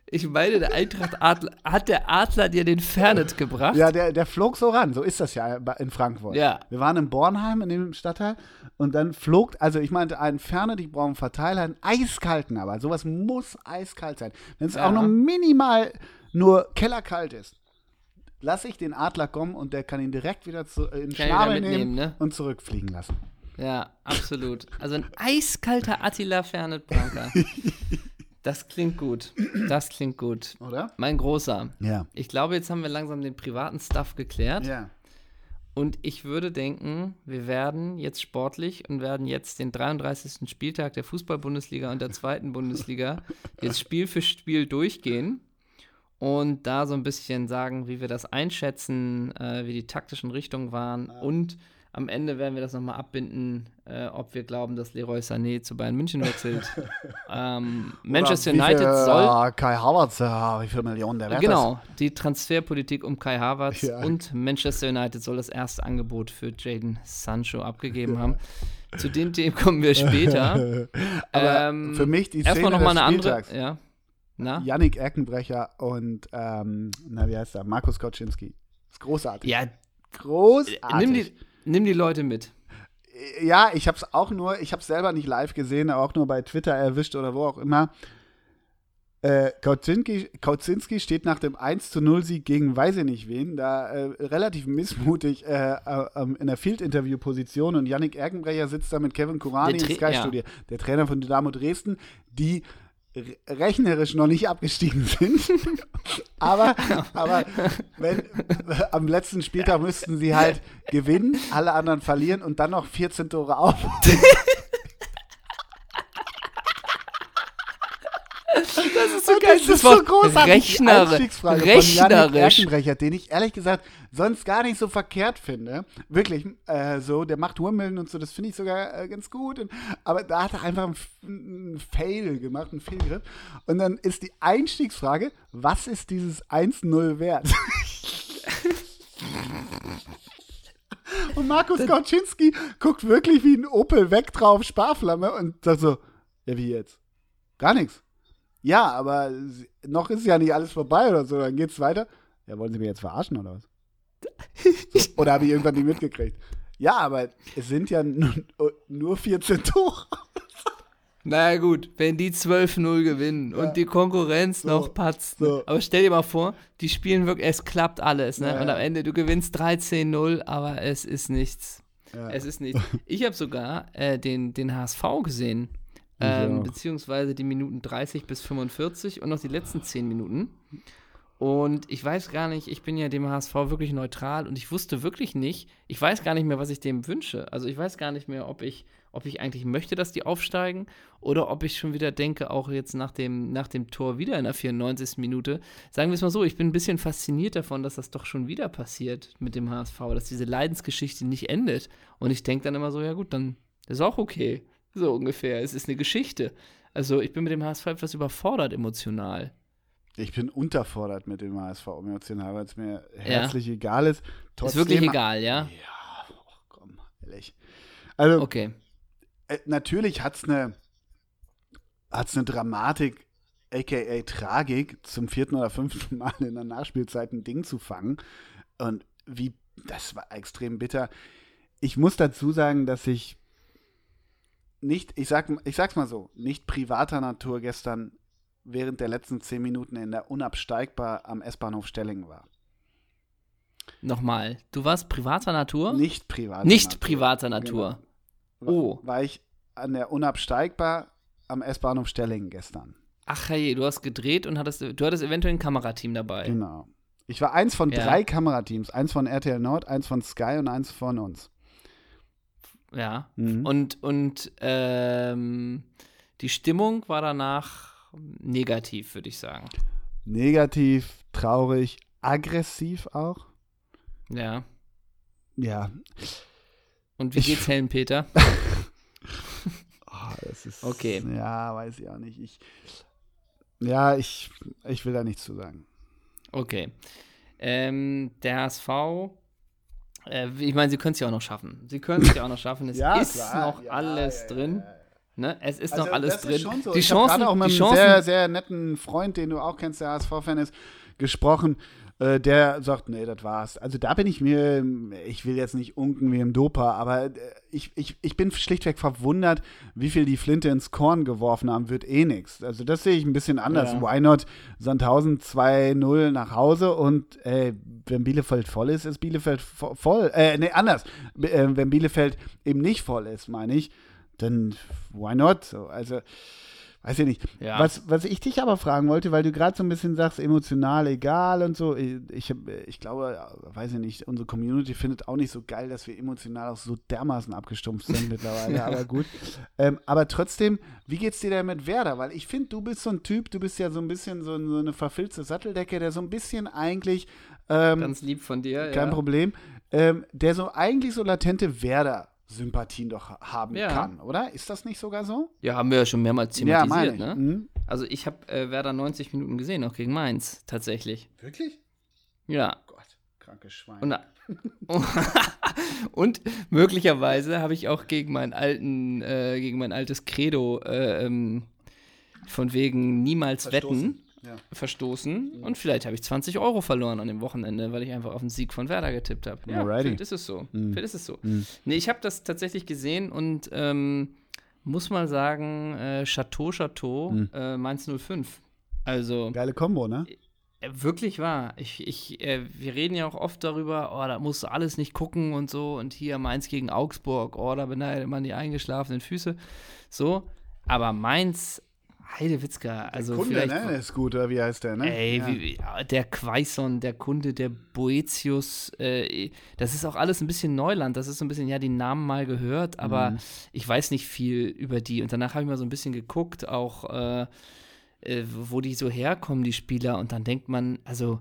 Ich meine, der Eintracht Adler, hat der Adler dir den Fernet gebracht? Ja, der, der flog so ran. So ist das ja in Frankfurt. Ja. Wir waren in Bornheim, in dem Stadtteil, und dann flog, also ich meinte, einen Fernet, ich brauche einen Verteiler, einen eiskalten aber. Sowas muss eiskalt sein. Wenn es ja. auch nur minimal nur kellerkalt ist, lasse ich den Adler kommen und der kann ihn direkt wieder zu, äh, in den Schnabel nehmen ne? und zurückfliegen lassen. Ja, absolut. Also ein eiskalter Attila Fernet Branca. Das klingt gut. Das klingt gut. Oder? Mein Großer. Ja. Ich glaube, jetzt haben wir langsam den privaten Stuff geklärt. Ja. Und ich würde denken, wir werden jetzt sportlich und werden jetzt den 33. Spieltag der Fußball-Bundesliga und der zweiten Bundesliga jetzt Spiel für Spiel durchgehen und da so ein bisschen sagen, wie wir das einschätzen, äh, wie die taktischen Richtungen waren ja. und am Ende werden wir das nochmal abbinden, äh, ob wir glauben, dass Leroy Sané zu Bayern München wechselt. ähm, Manchester United viel, soll. Äh, Kai Havertz, äh, wie viele Millionen der Wert Genau, ist. die Transferpolitik um Kai Havertz ja. und Manchester United soll das erste Angebot für Jaden Sancho abgegeben ja. haben. Zu den Themen kommen wir später. Aber ähm, für mich die Szene erstmal noch mal eine andere. Ja. Na? Yannick Eckenbrecher und ähm, na, wie heißt er? Markus Koczynski. Ist großartig. Ja, großartig. Nimm die, Nimm die Leute mit. Ja, ich habe es auch nur, ich habe es selber nicht live gesehen, auch nur bei Twitter erwischt oder wo auch immer. Äh, Kautzinski, Kautzinski steht nach dem 1 zu 0 Sieg gegen weiß ich nicht wen, da äh, relativ missmutig äh, äh, in der Field-Interview-Position und Yannick Erkenbrecher sitzt da mit Kevin Kurani im Sky-Studio, ja. der Trainer von Dynamo Dresden, die rechnerisch noch nicht abgestiegen sind. aber aber wenn, am letzten Spieltag müssten sie halt gewinnen, alle anderen verlieren und dann noch 14 Tore auf. Das ist so geil. Das ist so großartig. Rechnerisch. Rechnerisch. den ich ehrlich gesagt sonst gar nicht so verkehrt finde. Wirklich, äh, so, der macht Wimbledon und so, das finde ich sogar äh, ganz gut. Und, aber da hat er einfach einen, einen Fail gemacht, einen Fehlgriff. Und dann ist die Einstiegsfrage, was ist dieses 1-0 wert? und Markus Kauczynski guckt wirklich wie ein Opel weg drauf, Sparflamme und sagt so, ja, wie jetzt? Gar nichts. Ja, aber noch ist ja nicht alles vorbei oder so. Dann geht's weiter. Ja, wollen Sie mich jetzt verarschen oder was? Oder habe ich irgendwann nicht mitgekriegt? Ja, aber es sind ja nur 14 Tore. Naja, gut, wenn die 12-0 gewinnen ja. und die Konkurrenz so, noch patzt. So. Aber stell dir mal vor, die spielen wirklich, es klappt alles, ne? Ja, und am Ende, du gewinnst 13-0, aber es ist nichts. Ja. Es ist nichts. Ich habe sogar äh, den, den HSV gesehen ähm, beziehungsweise die Minuten 30 bis 45 und noch die letzten 10 Minuten. Und ich weiß gar nicht, ich bin ja dem HSV wirklich neutral und ich wusste wirklich nicht, ich weiß gar nicht mehr, was ich dem wünsche. Also ich weiß gar nicht mehr, ob ich, ob ich eigentlich möchte, dass die aufsteigen oder ob ich schon wieder denke, auch jetzt nach dem, nach dem Tor wieder in der 94. Minute. Sagen wir es mal so, ich bin ein bisschen fasziniert davon, dass das doch schon wieder passiert mit dem HSV, dass diese Leidensgeschichte nicht endet. Und ich denke dann immer so, ja gut, dann ist auch okay. So ungefähr. Es ist eine Geschichte. Also ich bin mit dem HSV etwas überfordert emotional. Ich bin unterfordert mit dem HSV emotional, weil es mir herzlich ja. egal ist. Trotzdem, ist wirklich egal, ja? Ja, oh, komm, ehrlich. Also, okay. Äh, natürlich hat es eine hat's eine Dramatik, aka Tragik, zum vierten oder fünften Mal in der Nachspielzeit ein Ding zu fangen. Und wie, das war extrem bitter. Ich muss dazu sagen, dass ich nicht, ich, sag, ich sag's mal so, nicht privater Natur gestern während der letzten zehn Minuten in der Unabsteigbar am S-Bahnhof Stellingen war. Nochmal, du warst privater Natur? Nicht privater Nicht Natur. privater Natur. Genau. Oh. War ich an der Unabsteigbar am S-Bahnhof Stellingen gestern. Ach hey, du hast gedreht und hattest, du hattest eventuell ein Kamerateam dabei. Genau. Ich war eins von ja. drei Kamerateams. Eins von RTL Nord, eins von Sky und eins von uns. Ja. Mhm. Und, und ähm, die Stimmung war danach negativ, würde ich sagen. Negativ, traurig, aggressiv auch. Ja. Ja. Und wie geht's Helen Peter? oh, das ist. Okay. Ja, weiß ich auch nicht. Ich, ja, ich, ich will da nichts zu sagen. Okay. Ähm, der HSV äh, ich meine, sie können es ja auch noch schaffen. Sie können es ja auch noch schaffen. Es ja, ist klar. noch ja, alles ja, drin. Ne? Es ist also, noch alles drin. So. Die ich Chancen, auch mit einem Chancen, sehr, sehr netten Freund, den du auch kennst, der HSV-Fan ist, gesprochen. Äh, der sagt, nee, das war's. Also da bin ich mir, ich will jetzt nicht unken wie im Dopa, aber äh, ich, ich, ich bin schlichtweg verwundert, wie viel die Flinte ins Korn geworfen haben, wird eh nichts. Also das sehe ich ein bisschen anders. Ja. Why not Sandhausen 2-0 nach Hause und äh, wenn Bielefeld voll ist, ist Bielefeld voll. Äh, nee, anders. Äh, wenn Bielefeld eben nicht voll ist, meine ich, dann why not? So, also Weiß ich nicht. Ja. Was, was ich dich aber fragen wollte, weil du gerade so ein bisschen sagst, emotional egal und so. Ich, ich, glaube, weiß ich nicht, unsere Community findet auch nicht so geil, dass wir emotional auch so dermaßen abgestumpft sind mittlerweile. aber gut. Ähm, aber trotzdem, wie geht's dir denn mit Werder? Weil ich finde, du bist so ein Typ, du bist ja so ein bisschen so, so eine verfilzte Satteldecke, der so ein bisschen eigentlich. Ähm, Ganz lieb von dir. Kein ja. Problem. Ähm, der so eigentlich so latente Werder Sympathien doch haben ja. kann, oder? Ist das nicht sogar so? Ja, haben wir ja schon mehrmals thematisiert, ja, ne? Mhm. Also ich habe äh, Werder 90 Minuten gesehen, auch gegen Mainz, tatsächlich. Wirklich? Ja. Oh Gott, krankes Schwein. Und, und möglicherweise habe ich auch gegen meinen alten, äh, gegen mein altes Credo äh, ähm, von wegen niemals Verstoßen. wetten ja. verstoßen. Und vielleicht habe ich 20 Euro verloren an dem Wochenende, weil ich einfach auf den Sieg von Werder getippt habe. Ja, Alrighty. vielleicht ist es so. Mhm. Vielleicht ist es so. Mhm. Nee, ich habe das tatsächlich gesehen und ähm, muss mal sagen, äh, Chateau Chateau, mhm. äh, Mainz 05. Also. Geile Kombo, ne? Äh, wirklich wahr. Ich, ich, äh, wir reden ja auch oft darüber, oh, da musst du alles nicht gucken und so. Und hier Mainz gegen Augsburg, oh, da beneidet man die eingeschlafenen Füße. So. Aber Mainz Heidewitzka, also der Kunde, vielleicht. Ne? Der ist gut, oder wie heißt der, ne? Ey, ja. wie, der Quaison, der Kunde, der Boetius, äh, das ist auch alles ein bisschen Neuland. Das ist so ein bisschen, ja, die Namen mal gehört, aber mhm. ich weiß nicht viel über die. Und danach habe ich mal so ein bisschen geguckt, auch äh, äh, wo die so herkommen, die Spieler. Und dann denkt man, also,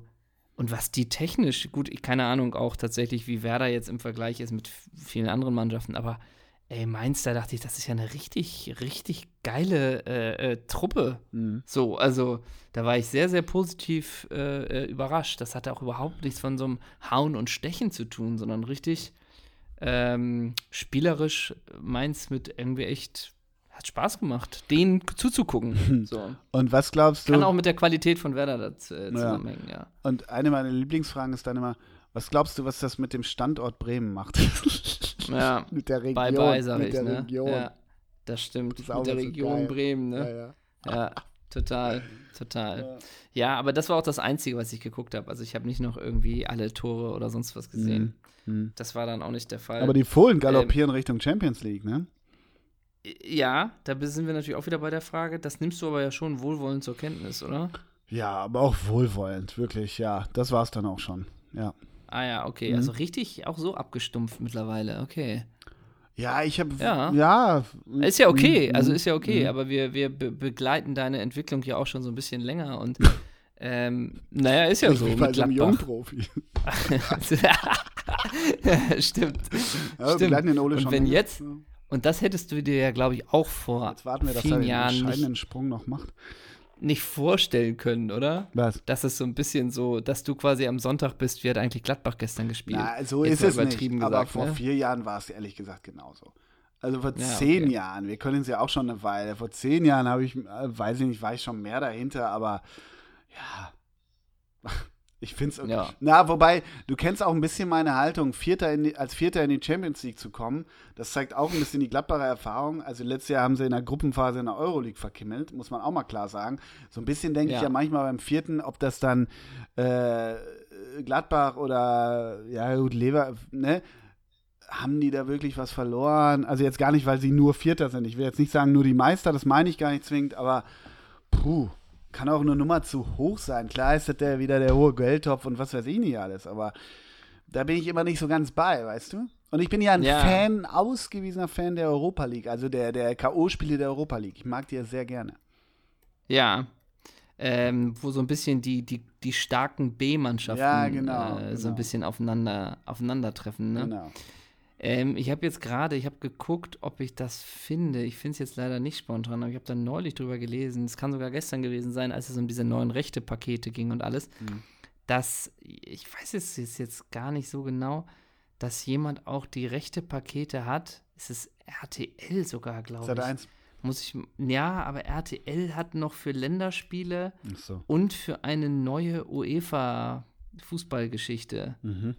und was die technisch, gut, keine Ahnung auch tatsächlich, wie Werder jetzt im Vergleich ist mit vielen anderen Mannschaften, aber Ey, Mainz, da dachte ich, das ist ja eine richtig, richtig geile äh, äh, Truppe. Mhm. So, also da war ich sehr, sehr positiv äh, äh, überrascht. Das hatte auch überhaupt nichts von so einem Hauen und Stechen zu tun, sondern richtig ähm, spielerisch Mainz mit irgendwie echt hat Spaß gemacht, denen zuzugucken. So. Und was glaubst du? Kann auch mit der Qualität von Werder das, äh, zusammenhängen, ja. ja. Und eine meiner Lieblingsfragen ist dann immer, was glaubst du, was das mit dem Standort Bremen macht? Ja. mit der Region. Bye bye, sag mit ich, der ne? Region. Ja, das stimmt. Das mit der Region so Bremen, ne? Ja, ja. ja total, total. Ja. aber das war auch das Einzige, was ich geguckt habe. Also ich habe nicht noch irgendwie alle Tore oder sonst was gesehen. Mhm. mhm. Das war dann auch nicht der Fall. Aber die Fohlen galoppieren ähm, Richtung Champions League, ne? Ja, da sind wir natürlich auch wieder bei der Frage. Das nimmst du aber ja schon wohlwollend zur Kenntnis, oder? Ja, aber auch wohlwollend, wirklich, ja. Das war es dann auch schon, ja. Ah ja, okay. Mhm. Also richtig auch so abgestumpft mittlerweile, okay. Ja, ich habe. Ja. ja. Ist ja okay, mhm. also ist ja okay, mhm. aber wir, wir be begleiten deine Entwicklung ja auch schon so ein bisschen länger und. Ähm, naja, ist ja so. Bei so einem Jungprofi. stimmt. Ja, stimmt. Den Ole und schon wenn jetzt, und das hättest du dir ja, glaube ich, auch vor jetzt warten wir, dass vielen er den entscheidenden Sprung noch macht nicht vorstellen können, oder? Was? Dass es so ein bisschen so, dass du quasi am Sonntag bist, wie hat eigentlich Gladbach gestern gespielt? Na, so Jetzt ist es nicht. Gesagt, aber vor ne? vier Jahren war es ehrlich gesagt genauso. Also vor ja, zehn okay. Jahren, wir können es ja auch schon eine Weile. Vor zehn Jahren habe ich, äh, weiß ich nicht, war ich schon mehr dahinter, aber ja. Ich finde es okay. Ja. Na, wobei, du kennst auch ein bisschen meine Haltung, Vierter die, als Vierter in die Champions League zu kommen. Das zeigt auch ein bisschen die glattbare Erfahrung. Also letztes Jahr haben sie in der Gruppenphase in der Euroleague verkimmelt, muss man auch mal klar sagen. So ein bisschen denke ja. ich ja manchmal beim Vierten, ob das dann äh, Gladbach oder ja gut, Lever, ne? Haben die da wirklich was verloren? Also jetzt gar nicht, weil sie nur Vierter sind. Ich will jetzt nicht sagen, nur die Meister, das meine ich gar nicht zwingend, aber puh kann auch eine Nummer zu hoch sein. Klar ist das der, wieder der hohe Geldtopf und was weiß ich nicht alles, aber da bin ich immer nicht so ganz bei, weißt du? Und ich bin ja ein ja. Fan, ausgewiesener Fan der Europa League, also der, der K.O.-Spiele der Europa League. Ich mag die ja sehr gerne. Ja. Ähm, wo so ein bisschen die, die, die starken B-Mannschaften ja, genau, äh, genau. so ein bisschen aufeinander, aufeinandertreffen. Ne? Genau. Ähm, ich habe jetzt gerade, ich habe geguckt, ob ich das finde. Ich finde es jetzt leider nicht spontan, aber ich habe da neulich drüber gelesen. Es kann sogar gestern gewesen sein, als es um diese neuen Rechte-Pakete ging und alles. Mhm. Dass, ich weiß es jetzt gar nicht so genau, dass jemand auch die Rechte-Pakete hat. Es ist RTL sogar, glaube ich. Eins. Muss ich, ja, aber RTL hat noch für Länderspiele so. und für eine neue UEFA-Fußballgeschichte. Mhm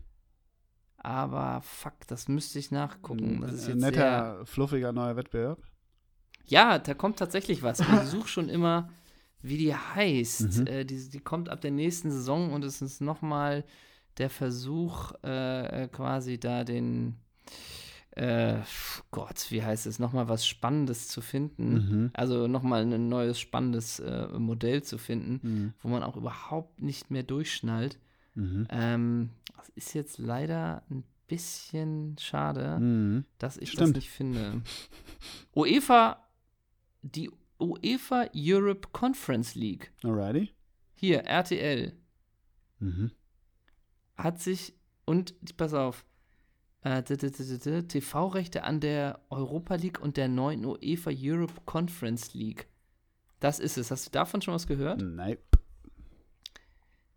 aber fuck, das müsste ich nachgucken. Das ist jetzt netter, fluffiger neuer Wettbewerb. Ja, da kommt tatsächlich was. Ich suche schon immer, wie die heißt. Mhm. Äh, die, die kommt ab der nächsten Saison und es ist nochmal der Versuch, äh, äh, quasi da den äh, Gott, wie heißt es, nochmal was Spannendes zu finden. Mhm. Also nochmal ein neues spannendes äh, Modell zu finden, mhm. wo man auch überhaupt nicht mehr durchschnallt. Mhm. Ähm, das ist jetzt leider ein bisschen schade, mhm. dass ich Stimmt. das nicht finde. UEFA, die UEFA Europe Conference League. Alrighty. Hier, RTL. Mhm. Hat sich, und pass auf, äh, TV-Rechte an der Europa League und der neuen UEFA Europe Conference League. Das ist es. Hast du davon schon was gehört? Nein.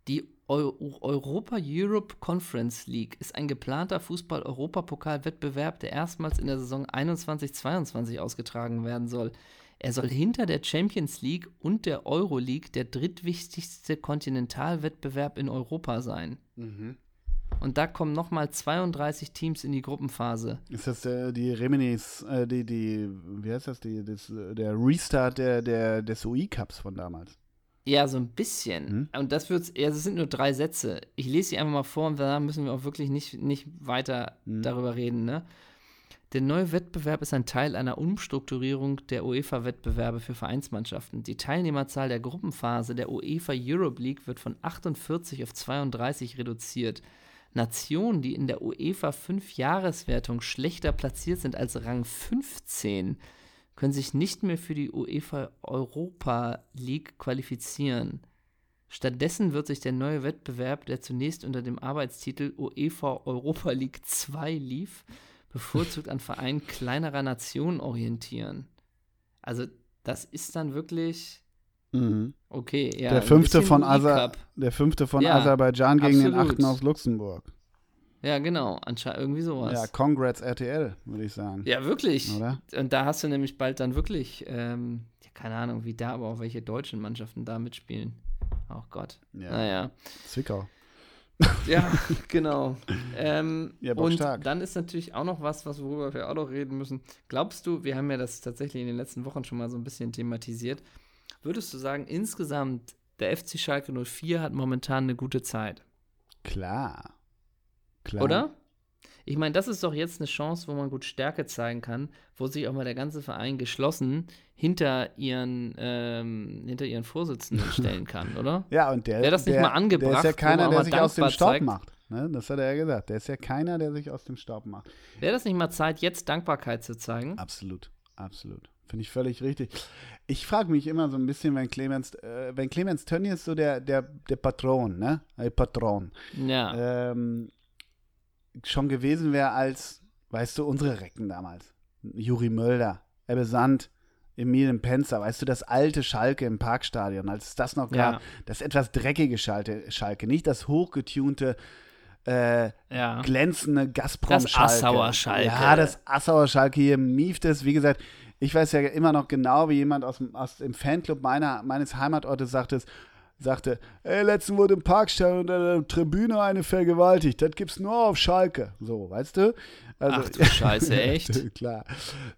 Die Europa Europe Conference League ist ein geplanter Fußball-Europapokal-Wettbewerb, der erstmals in der Saison 21-22 ausgetragen werden soll. Er soll hinter der Champions League und der Euro League der drittwichtigste Kontinentalwettbewerb in Europa sein. Mhm. Und da kommen nochmal 32 Teams in die Gruppenphase. Ist das äh, die Reminis, äh, die, die, wie heißt das, die, das, der Restart der, der, des UI-Cups von damals? Ja, so ein bisschen. Hm? Und das wird's, ja, das sind nur drei Sätze. Ich lese sie einfach mal vor und danach müssen wir auch wirklich nicht, nicht weiter hm. darüber reden, ne? Der neue Wettbewerb ist ein Teil einer Umstrukturierung der UEFA-Wettbewerbe für Vereinsmannschaften. Die Teilnehmerzahl der Gruppenphase der UEFA Europe League wird von 48 auf 32 reduziert. Nationen, die in der UEFA 5-Jahreswertung schlechter platziert sind als Rang 15, können sich nicht mehr für die UEFA Europa League qualifizieren. Stattdessen wird sich der neue Wettbewerb, der zunächst unter dem Arbeitstitel UEFA Europa League 2 lief, bevorzugt an Vereinen kleinerer Nationen orientieren. Also das ist dann wirklich mhm. okay. Ja, der, fünfte von Aser der fünfte von ja, Aserbaidschan gegen absolut. den achten aus Luxemburg. Ja, genau, anscheinend irgendwie sowas. Ja, Congrats RTL, würde ich sagen. Ja, wirklich. Oder? Und da hast du nämlich bald dann wirklich, ähm, keine Ahnung, wie da, aber auch welche deutschen Mannschaften da mitspielen. Oh Gott. Ja. Naja. Zwickau. Ja, genau. Ähm, ja, und stark. dann ist natürlich auch noch was, was worüber wir auch noch reden müssen. Glaubst du, wir haben ja das tatsächlich in den letzten Wochen schon mal so ein bisschen thematisiert. Würdest du sagen, insgesamt der FC Schalke 04 hat momentan eine gute Zeit? Klar. Klar. Oder? Ich meine, das ist doch jetzt eine Chance, wo man gut Stärke zeigen kann, wo sich auch mal der ganze Verein geschlossen hinter ihren, ähm, hinter ihren Vorsitzenden stellen kann, oder? ja, und der, Wäre das nicht der, mal angebracht, der ist ja keiner, der sich aus dem Staub zeigt. macht. Ne? Das hat er ja gesagt. Der ist ja keiner, der sich aus dem Staub macht. Wäre das nicht mal Zeit, jetzt Dankbarkeit zu zeigen? Absolut, absolut. Finde ich völlig richtig. Ich frage mich immer so ein bisschen, wenn Clemens, äh, wenn Clemens Tönnies so der, der, der Patron, ne? Der Patron. Ja. Ähm, schon gewesen wäre als, weißt du, unsere Recken damals. Juri Mölder, Ebbe Sand, Emil Penzer, weißt du, das alte Schalke im Parkstadion, als es das noch gab, ja. das etwas dreckige Schalke, Schalke nicht das hochgetunte, äh, ja. glänzende Gazprom-Schalke. Das Assauer Schalke. Ja, das Assauer Schalke hier mieft es, wie gesagt, ich weiß ja immer noch genau, wie jemand aus, aus dem Fanclub meiner, meines Heimatortes sagte, sagte, ey, letztens wurde im Parkstadion unter der Tribüne eine vergewaltigt. Das gibt's nur auf Schalke. So, weißt du? Also, Ach du Scheiße, echt? Klar.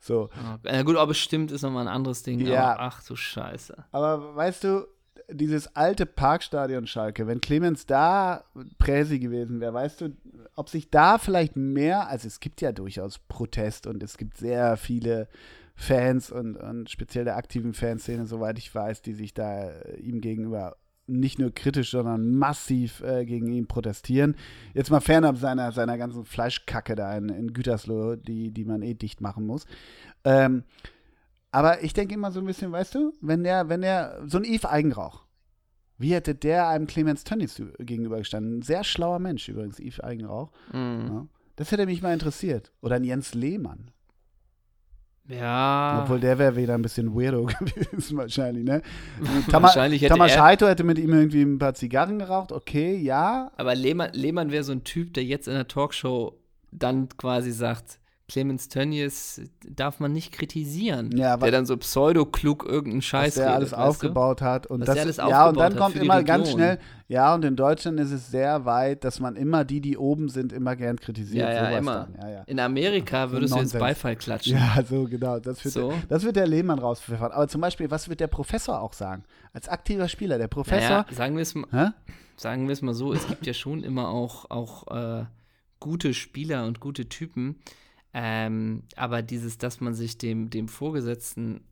So. Na ja, gut, aber stimmt, ist nochmal ein anderes Ding. Ja. Aber, ach du Scheiße. Aber weißt du, dieses alte Parkstadion Schalke, wenn Clemens da Präsi gewesen wäre, weißt du, ob sich da vielleicht mehr, also es gibt ja durchaus Protest und es gibt sehr viele Fans und, und speziell der aktiven Fanszene, soweit ich weiß, die sich da ihm gegenüber nicht nur kritisch, sondern massiv äh, gegen ihn protestieren. Jetzt mal fernab seiner, seiner ganzen Fleischkacke da in, in Gütersloh, die, die man eh dicht machen muss. Ähm, aber ich denke immer so ein bisschen, weißt du, wenn der, wenn der, so ein Yves Eigenrauch, wie hätte der einem Clemens Tönnies gegenübergestanden? Ein sehr schlauer Mensch übrigens, Yves Eigenrauch. Mhm. Ja, das hätte mich mal interessiert. Oder ein Jens Lehmann. Ja. Obwohl der wäre wieder ein bisschen weirdo gewesen, wahrscheinlich, ne? Tama wahrscheinlich hätte Tamas Heito hätte mit ihm irgendwie ein paar Zigarren geraucht, okay, ja. Aber Lehmann, Lehmann wäre so ein Typ, der jetzt in der Talkshow dann quasi sagt, Clemens Tönnies darf man nicht kritisieren. Ja, der dann so pseudo-klug irgendeinen Scheiß was der alles aufgebaut du? hat. Und was das, alles ja, und dann kommt immer ganz schnell, ja, und in Deutschland ist es sehr weit, dass man immer die, die oben sind, immer gern kritisiert. Ja, ja, immer. Ja, ja. In Amerika würdest du jetzt Beifall klatschen. Ja, so genau. Das wird, so. Der, das wird der Lehmann rauspfeffern. Aber zum Beispiel, was wird der Professor auch sagen? Als aktiver Spieler, der Professor. Naja, sagen wir es mal, sagen wir es mal so, es gibt ja schon immer auch, auch äh, gute Spieler und gute Typen, Ähm, aber dieses, dass man sich dem, dem Vorgesetzten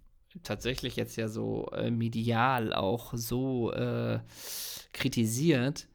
tatsächlich jetzt ja so äh, medial auch so äh, kritisiert,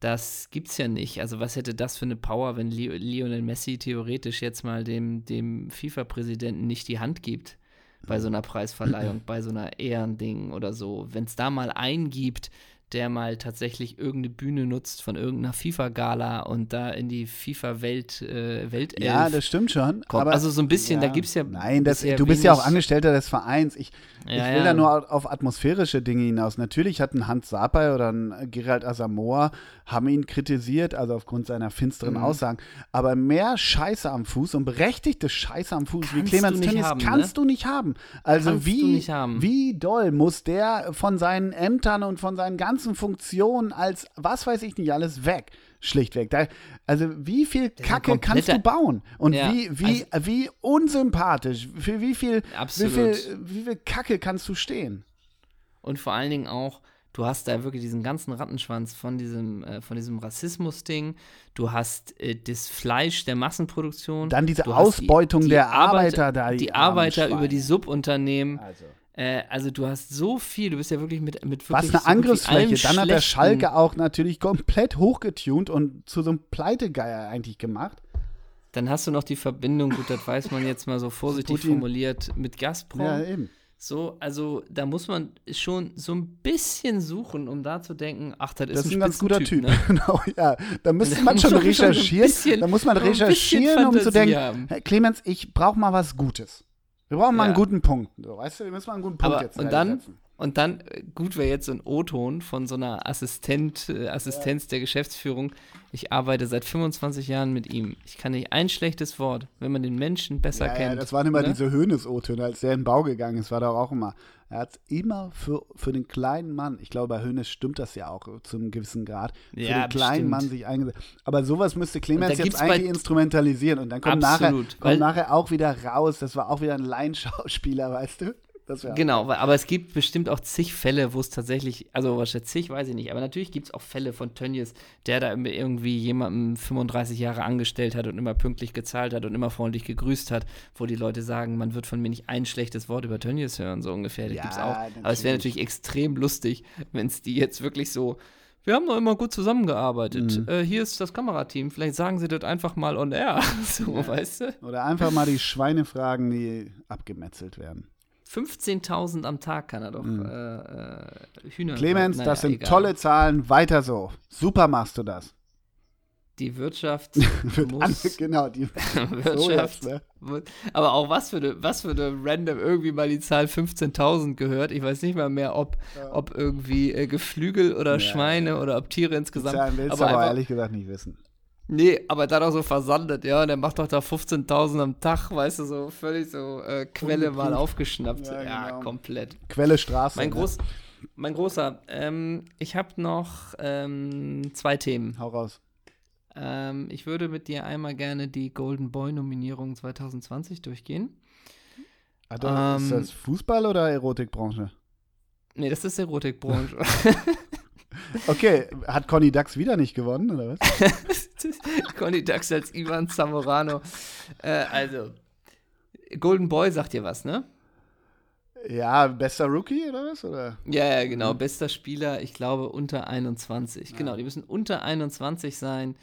das gibt's ja nicht. Also was hätte das für eine Power, wenn Lionel Messi theoretisch jetzt mal dem, dem FIFA-Präsidenten nicht die Hand gibt bei so einer Preisverleihung, bei so einer Ehrending oder so. Wenn es da mal einen gibt, der mal tatsächlich irgendeine Bühne nutzt von irgendeiner FIFA-Gala und da in die FIFA-Welt äh, Weltelf Ja, das stimmt schon. Aber, also so ein bisschen, ja, da gibt es ja. Nein, das, du bist ja auch Angestellter des Vereins. Ich, ja, ich will ja. da nur auf atmosphärische Dinge hinaus. Natürlich hat ein Hans Sapai oder ein Gerald Asamoah haben ihn kritisiert, also aufgrund seiner finsteren mhm. Aussagen. Aber mehr Scheiße am Fuß und berechtigte Scheiße am Fuß kannst wie Clemens Tönnies kannst ne? du nicht haben. Also kannst wie, wie doll muss der von seinen Ämtern und von seinen ganzen ganzen Funktionen als was weiß ich nicht alles weg. Schlichtweg. Da, also wie viel Kacke kannst du bauen? Und ja, wie, wie, also, wie unsympathisch, für wie viel, wie viel, wie viel Kacke kannst du stehen? Und vor allen Dingen auch, du hast da wirklich diesen ganzen Rattenschwanz von diesem, äh, diesem Rassismus-Ding. Du hast äh, das Fleisch der Massenproduktion. Dann diese Ausbeutung die, die der Arbeiter, Arbeiter da. Die, die Arbeiter über die Subunternehmen. Also. Äh, also du hast so viel, du bist ja wirklich mit, mit wirklich Was eine Angriffsfläche. Dann hat der Schalke auch natürlich komplett hochgetunt und zu so einem Pleitegeier eigentlich gemacht. Dann hast du noch die Verbindung, gut, das weiß man jetzt mal so vorsichtig Putin. formuliert, mit Gazprom. Ja, eben. So, also da muss man schon so ein bisschen suchen, um da zu denken, ach, das, das ist ein, ein ganz guter Typ. Ne? genau, ja. Da müsste man schon recherchieren. Schon da muss man recherchieren, um zu denken, Herr Clemens, ich brauche mal was Gutes. Wir brauchen mal ja. einen guten Punkt. So, weißt du, wir müssen mal einen guten Punkt Aber, jetzt und dann, setzen. und dann, äh, gut wäre jetzt so ein O-Ton von so einer Assistent, äh, Assistenz ja. der Geschäftsführung. Ich arbeite seit 25 Jahren mit ihm. Ich kann nicht ein schlechtes Wort, wenn man den Menschen besser ja, kennt. Ja, das waren immer ne? diese Hönes-O-Töne, als der in den Bau gegangen ist, war da auch immer. Er hat immer für, für den kleinen Mann, ich glaube, bei Hönes stimmt das ja auch zu einem gewissen Grad, für ja, den kleinen bestimmt. Mann sich eingesetzt. Aber sowas müsste Clemens jetzt eigentlich instrumentalisieren und dann kommt, nachher, kommt nachher auch wieder raus, das war auch wieder ein Laienschauspieler, weißt du? Genau, aber es gibt bestimmt auch zig Fälle, wo es tatsächlich, also was zig, weiß ich nicht, aber natürlich gibt es auch Fälle von Tönnies, der da irgendwie jemanden 35 Jahre angestellt hat und immer pünktlich gezahlt hat und immer freundlich gegrüßt hat, wo die Leute sagen, man wird von mir nicht ein schlechtes Wort über Tönnies hören, so ungefähr. Das ja, gibt's auch. Natürlich. Aber es wäre natürlich extrem lustig, wenn es die jetzt wirklich so wir haben doch immer gut zusammengearbeitet. Mhm. Äh, hier ist das Kamerateam. Vielleicht sagen sie das einfach mal on air. so, ja. weißt du? Oder einfach mal die Schweine fragen, die abgemetzelt werden. 15.000 am Tag kann er doch mhm. äh, äh, Hühner. Clemens, naja, das sind egal. tolle Zahlen. Weiter so. Super machst du das. Die Wirtschaft muss. genau, die Wirtschaft. So jetzt, ne? Aber auch was für eine, was für eine random irgendwie mal die Zahl 15.000 gehört. Ich weiß nicht mal mehr, ob, ja. ob irgendwie äh, Geflügel oder ja. Schweine oder ob Tiere insgesamt. Die Zahlen willst aber, aber ehrlich gesagt nicht wissen. Nee, aber dann auch so versandet, ja. Der macht doch da 15.000 am Tag, weißt du, so völlig so äh, Quelle mal aufgeschnappt. Ja, ja genau. komplett. Quelle Straße. Mein, ne? Groß, mein Großer, ähm, ich habe noch ähm, zwei Themen. Hau raus. Ähm, ich würde mit dir einmal gerne die Golden Boy-Nominierung 2020 durchgehen. Ah, ist das Fußball oder Erotikbranche? Nee, das ist Erotikbranche. Okay, hat Conny Dax wieder nicht gewonnen, oder was? Conny Dax als Ivan Zamorano. Äh, also, Golden Boy sagt dir was, ne? Ja, bester Rookie oder was? Oder? Ja, ja, genau. Mhm. Bester Spieler, ich glaube, unter 21. Ja. Genau, die müssen unter 21 sein.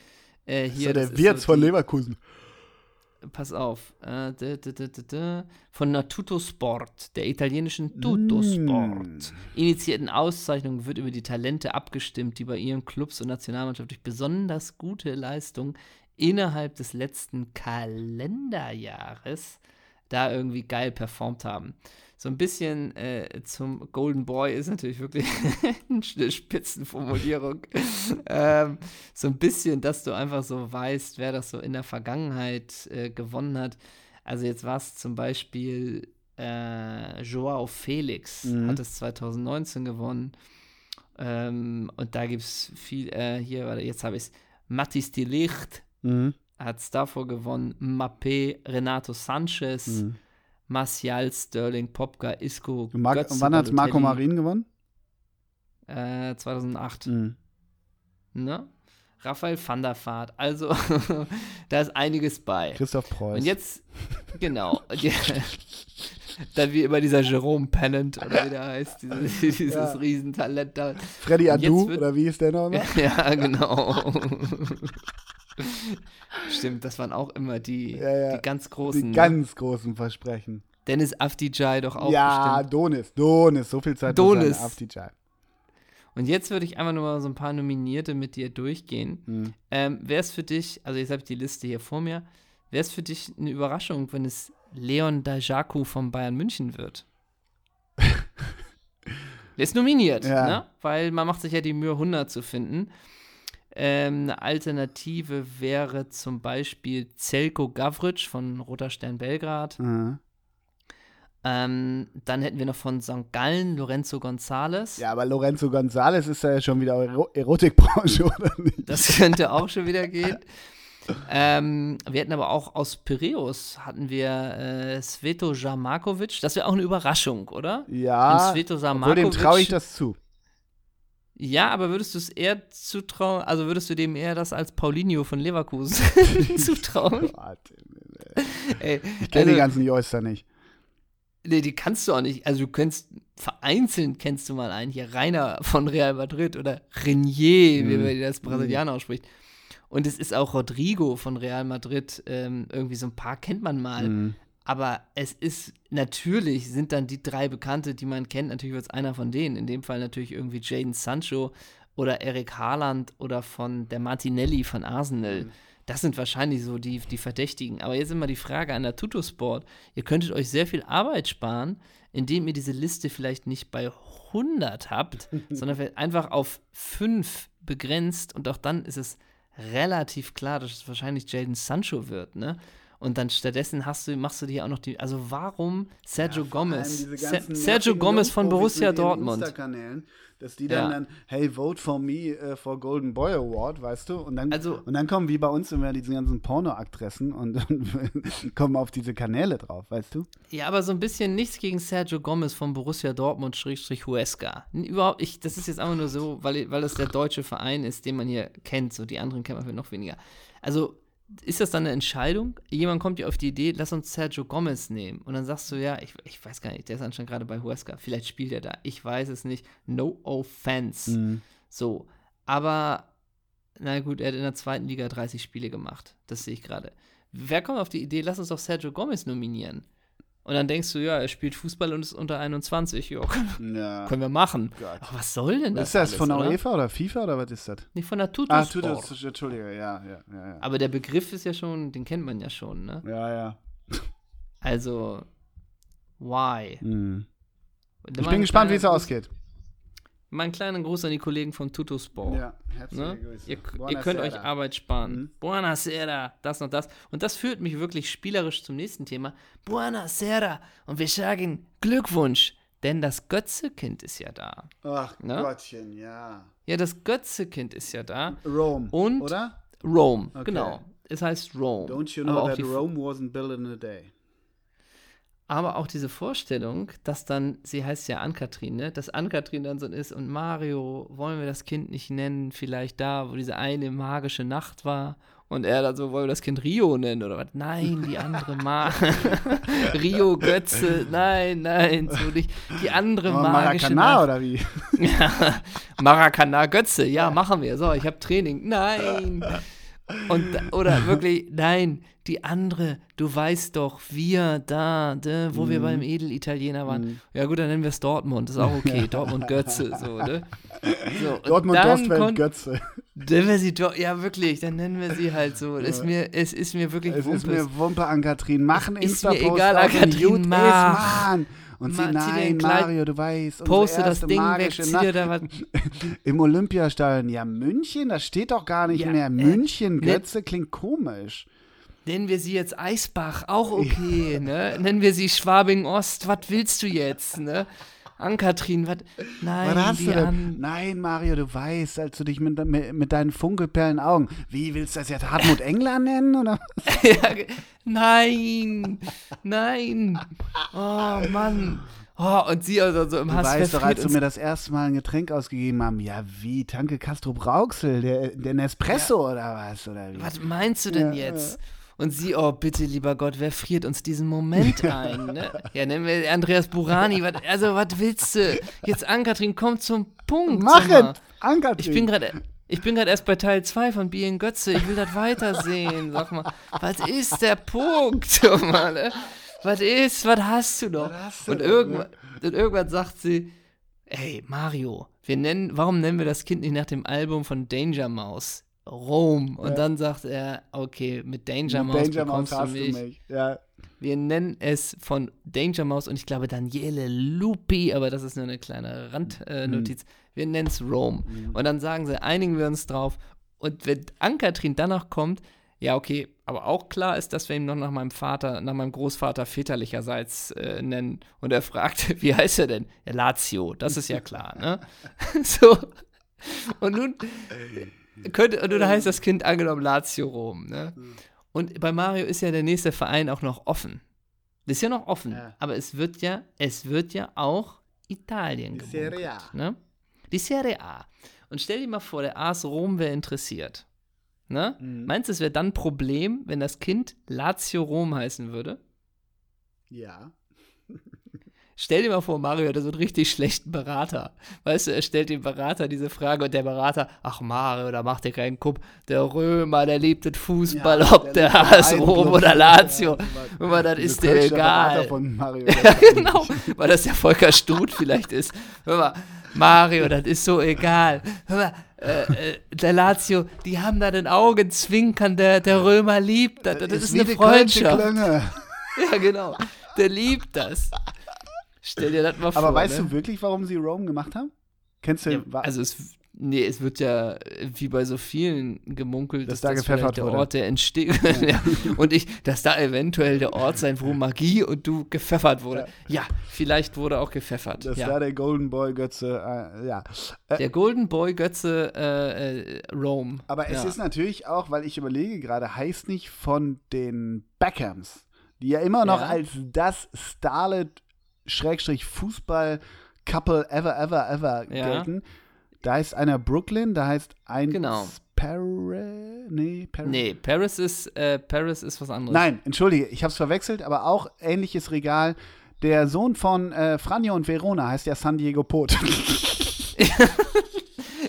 Äh, hier, das ist der Wirtz von Leverkusen pass auf, äh, da, da, da, von Natuto Sport, der italienischen Tutto Sport, mm. initiierten Auszeichnung wird über die Talente abgestimmt, die bei ihren Clubs und Nationalmannschaft durch besonders gute Leistung innerhalb des letzten Kalenderjahres da irgendwie geil performt haben so ein bisschen äh, zum Golden Boy ist natürlich wirklich eine Spitzenformulierung. ähm, so ein bisschen, dass du einfach so weißt, wer das so in der Vergangenheit äh, gewonnen hat. Also jetzt war es zum Beispiel äh, Joao Felix, mhm. hat es 2019 gewonnen. Ähm, und da gibt es viel, äh, hier, warte, jetzt habe ich es, Matis de Licht mhm. hat es davor gewonnen, Mappé, Renato Sanchez, mhm. Martial, Sterling, Popka, Isco, Mar Götze, Wann hat Marco Marin gewonnen? Äh, 2008. Mhm. Ne? Raphael van der Vaart. Also, da ist einiges bei. Christoph Preuß. Und jetzt, genau. dann wie immer dieser Jerome Pennant, oder wie der heißt, dieses, dieses ja. Riesentalent da. Freddy Adu, wird, oder wie ist der noch? ja, genau. Stimmt, das waren auch immer die, ja, ja. die ganz großen. Die ne? ganz großen Versprechen. Dennis Afdijay doch auch. Ja, bestimmt. Donis, Donis, so viel Zeit Donis. Afdijay. Und jetzt würde ich einfach nur mal so ein paar Nominierte mit dir durchgehen. Hm. Ähm, Wäre es für dich, also jetzt habe ich die Liste hier vor mir, wäre es für dich eine Überraschung, wenn es Leon Dajaku von Bayern München wird? Der ist nominiert, ja. ne? weil man macht sich ja die Mühe, 100 zu finden. Ähm, eine Alternative wäre zum Beispiel Zelko Gavric von Roter Stern Belgrad. Mhm. Ähm, dann hätten wir noch von St. Gallen Lorenzo González. Ja, aber Lorenzo González ist ja schon wieder Ero Erotikbranche, oder nicht? Das könnte auch schon wieder gehen. ähm, wir hätten aber auch aus Piräus hatten wir äh, Sveto Jamarkovic. Das wäre auch eine Überraschung, oder? Ja, dem Sveto dem traue ich das zu. Ja, aber würdest du es eher zutrauen, also würdest du dem eher das als Paulinho von Leverkusen zutrauen? Warte, Ey, ich kenne also, die ganzen da nicht. Nee, die kannst du auch nicht. Also du kennst, vereinzelt kennst du mal einen hier, Rainer von Real Madrid oder Renier, mhm. wie man das Brasilianer mhm. ausspricht. Und es ist auch Rodrigo von Real Madrid. Ähm, irgendwie so ein paar kennt man mal. Mhm. Aber es ist natürlich, sind dann die drei Bekannte, die man kennt, natürlich wird es einer von denen. In dem Fall natürlich irgendwie Jaden Sancho oder Eric Haaland oder von der Martinelli von Arsenal. Mhm. Das sind wahrscheinlich so die, die Verdächtigen. Aber jetzt immer die Frage an der Tutosport. Ihr könntet euch sehr viel Arbeit sparen, indem ihr diese Liste vielleicht nicht bei 100 habt, sondern einfach auf 5 begrenzt. Und auch dann ist es relativ klar, dass es wahrscheinlich Jaden Sancho wird, ne? Und dann stattdessen hast du, machst du dir auch noch die. Also warum Sergio ja, Gomez? Sergio Gomez von Borussia Dortmund dass die dann, ja. dann hey, vote for me uh, for Golden Boy Award, weißt du? Und dann, also, und dann kommen wie bei uns immer diese ganzen Porno-Adressen und, und kommen auf diese Kanäle drauf, weißt du? Ja, aber so ein bisschen nichts gegen Sergio Gomez von Borussia Dortmund Schrägstrich Huesca. Überhaupt, ich, das ist jetzt einfach nur so, weil, weil das der deutsche Verein ist, den man hier kennt, so die anderen kennt man noch weniger. Also ist das dann eine Entscheidung? Jemand kommt dir auf die Idee, lass uns Sergio Gomez nehmen. Und dann sagst du, ja, ich, ich weiß gar nicht, der ist anscheinend gerade bei Huesca. Vielleicht spielt er da. Ich weiß es nicht. No offense. Mhm. So. Aber, na gut, er hat in der zweiten Liga 30 Spiele gemacht. Das sehe ich gerade. Wer kommt auf die Idee, lass uns doch Sergio Gomez nominieren? Und dann denkst du, ja, er spielt Fußball und ist unter 21. Jo, ja. können wir machen. Ach, was soll denn das? Ist das alles, von der UEFA oder FIFA oder was ist das? Nicht von der Tutus. Ah, Tutus, Entschuldige, ja, ja, ja, ja. Aber der Begriff ist ja schon, den kennt man ja schon, ne? Ja, ja. Also, why? Mhm. Ich bin gespannt, wie es ausgeht. Mein kleiner Gruß an die Kollegen von Tutosport. Ja, herzliche ne? Grüße. Ihr, ihr könnt euch Arbeit sparen. Mhm. Buonasera, das und das. Und das führt mich wirklich spielerisch zum nächsten Thema. Buonasera. Und wir sagen Glückwunsch, denn das Götzekind ist ja da. Ach ne? Gottchen, ja. Ja, das Götzekind ist ja da. Rome, und oder? Rome, okay. genau. Es heißt Rome. Don't you know that Rome wasn't built in a day? Aber auch diese Vorstellung, dass dann, sie heißt ja Ann-Kathrin, ne? dass Ann-Kathrin dann so ist und Mario, wollen wir das Kind nicht nennen, vielleicht da, wo diese eine magische Nacht war und er dann so, wollen wir das Kind Rio nennen oder was? Nein, die andere Ma Rio Götze, nein, nein, so nicht. Die andere Aber magische Maracana Nacht. oder wie? ja, Maracana Götze, ja, machen wir. So, ich habe Training. Nein. Und, oder wirklich, nein, die andere, du weißt doch, wir da, de, wo mm. wir mhm. beim Edelitaliener waren. Mm. Ja gut, dann nennen wir es Dortmund, ist auch okay. Dortmund Götze, so, ne? So, Dortmund Dortmund Götze. Nennen wir sie doch, ja wirklich, dann nennen wir sie halt so. Es, ist mir, es ist mir wirklich Es ist mir Wumpe an Katrin. Machen Insta-Post. Ist mir egal, an Katrin, mach. Und sie, nein, Mario, du weißt, poste das Ding weg, zieh dir da was. Im Olympiastadion, ja, München, das steht doch gar nicht ja, mehr. Äh, München, äh, Götze, klingt komisch. Nennen wir sie jetzt Eisbach, auch okay, ne? Nennen wir sie Schwabing Ost, was willst du jetzt, ne? Ankatrin, was? Nein, was hast du denn? Nein, Mario, du weißt, als du dich mit, mit, mit deinen funkelperlen Augen, wie willst du das jetzt Hartmut Engler nennen, oder? ja, nein, nein. Oh, Mann. Oh, und sie also so im du Hass weißt doch, als du mir das erste Mal ein Getränk ausgegeben haben, ja wie, Tanke Castro Brauxel, der, der Nespresso oder was? Oder wie? Was meinst du denn Ja, jetzt? Und sie, oh bitte, lieber Gott, wer friert uns diesen Moment ein? Ne? Ja, nennen wir Andreas Burani. wat, also, was willst du? Jetzt, Ankatrin, komm zum Punkt. Mach es, Ankert. Ich bin gerade. Ich bin gerade erst bei Teil 2 von Being Götze. Ich will das weitersehen. Sag mal, was ist der Punkt? Mal, ne? Was ist, was hast du noch? Hast du und, irgendwann, und irgendwann sagt sie, ey, Mario, wir nennen, warum nennen wir das Kind nicht nach dem Album von Danger Mouse? Rome. Und Ja. dann sagt er, okay, mit Danger Mit Mouse Danger Mouse bekommst du hast mich. du mich. Ja. Wir nennen es von Danger Mouse und ich glaube Daniele Lupi, aber das ist nur eine kleine Randnotiz. Äh, Notiz. Wir nennen es Rome. Und dann sagen sie, einigen wir uns drauf. Und wenn Ankatrin danach kommt, ja, okay, aber auch klar ist, dass wir ihn noch nach meinem Vater, nach meinem Großvater väterlicherseits äh, nennen. Und er fragt, wie heißt er denn? Lazio, das ist ja klar, ne? so. Und nun könnte, und nun heißt das Kind angenommen Lazio Rom, ne? Und bei Mario ist ja der nächste Verein auch noch offen. Das ist ja noch offen. Ja. Aber es wird ja, es wird ja auch Italien Die Serie A. Ne? Die Serie A. Und stell dir mal vor, der AS Rom wäre interessiert. Ne? Mhm. Meinst du, es wäre dann ein Problem, wenn das Kind Lazio Rom heißen würde? Ja. Stell dir mal vor, Mario hat so einen richtig schlechten Berater. Weißt du, er stellt dem Berater diese Frage und der Berater, ach Mario, da macht dir keinen Kupp. Der Römer, der liebt den Fußball, Ja, ob der, AS Verein, Rom oder Lazio. ja, Hör mal, das ist dir egal. Von Mario. Ja, genau, weil das ja Volker Struth vielleicht ist. Hör mal, Mario, das ist so egal. Hör mal, äh, äh, der Lazio, die haben da den Augenzwinkern, der, der Römer liebt das. Das, ist, wie eine Freundschaft. Ja, genau. Der liebt das. Stell dir das mal vor. Aber weißt ne? du wirklich, warum sie Rome gemacht haben? Kennst du Ja, also es, nee, es wird ja wie bei so vielen gemunkelt, Dass dass da das der wurde. Ort der Entstehung ja. und ich, dass da eventuell der Ort sein, wo Magie und du gepfeffert wurde. Ja, vielleicht wurde auch gepfeffert. dass ja. da der Golden Boy Götze, äh, ja. Äh, der Golden Boy Götze äh, äh, Rome. Aber es ja. ist natürlich auch, weil ich überlege gerade, heißt nicht von den Beckhams, die ja immer noch Ja. als das Starlet Schrägstrich Fußball Couple ever ever ever Ja. gelten. Da ist einer Brooklyn, da heißt ein Genau. Sparrow, nee, Par Nee, Paris ist, äh, Paris ist was anderes. Nein, entschuldige, ich habe es verwechselt, aber auch ähnliches Regal. Der Sohn von äh, Franjo und Verona heißt ja San Diego Pot.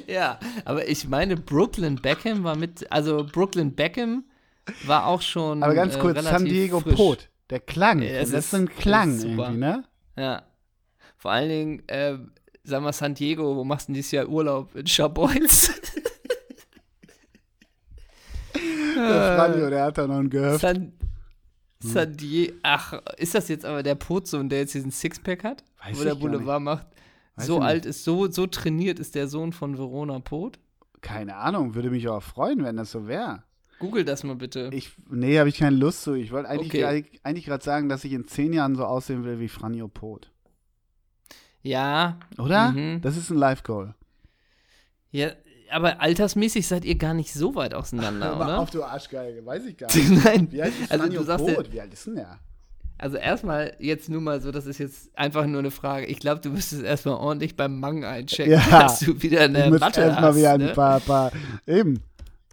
Ja, aber ich meine, Brooklyn Beckham war mit, also Brooklyn Beckham war auch schon. aber ganz äh, kurz, relativ San Diego frisch. Pot. Der Klang, Ja, es das ist- ein Klang ist irgendwie, ne? Ja. Vor allen Dingen, äh, sag mal, San Diego, wo machst du denn dieses Jahr Urlaub? In Chabois? Der Franjo, der hat da noch einen Gehöft. San, San Diego. Ach, ist das jetzt aber der Potsohn, der jetzt diesen Sixpack hat? Weiß wo der Boulevard macht? Weiß so alt ist, so, so trainiert ist der Sohn von Verona Pot? Keine Ahnung, würde mich auch freuen, wenn das so wäre. Google das mal bitte. Ich, nee, habe ich keine Lust zu. Ich wollte eigentlich Okay. gerade- eigentlich gerade sagen, dass ich in zehn Jahren so aussehen will wie Franjo Pot. ja, Oder? Mhm. Das ist ein Live-Goal. ja, aber altersmäßig seid ihr gar nicht so weit auseinander, mal oder? auf, du Arschgeige. Weiß ich gar nicht. Nein, Wie alt ist also Franjo du sagst Pot? Wie alt ist denn der? Also erstmal jetzt nur mal so, das ist jetzt einfach nur eine Frage. Ich glaube, du müsstest erstmal ordentlich beim Mang einchecken, Ja. dass du wieder eine muss Matte erstmal hast. wieder ein ne? paar, paar, eben, ein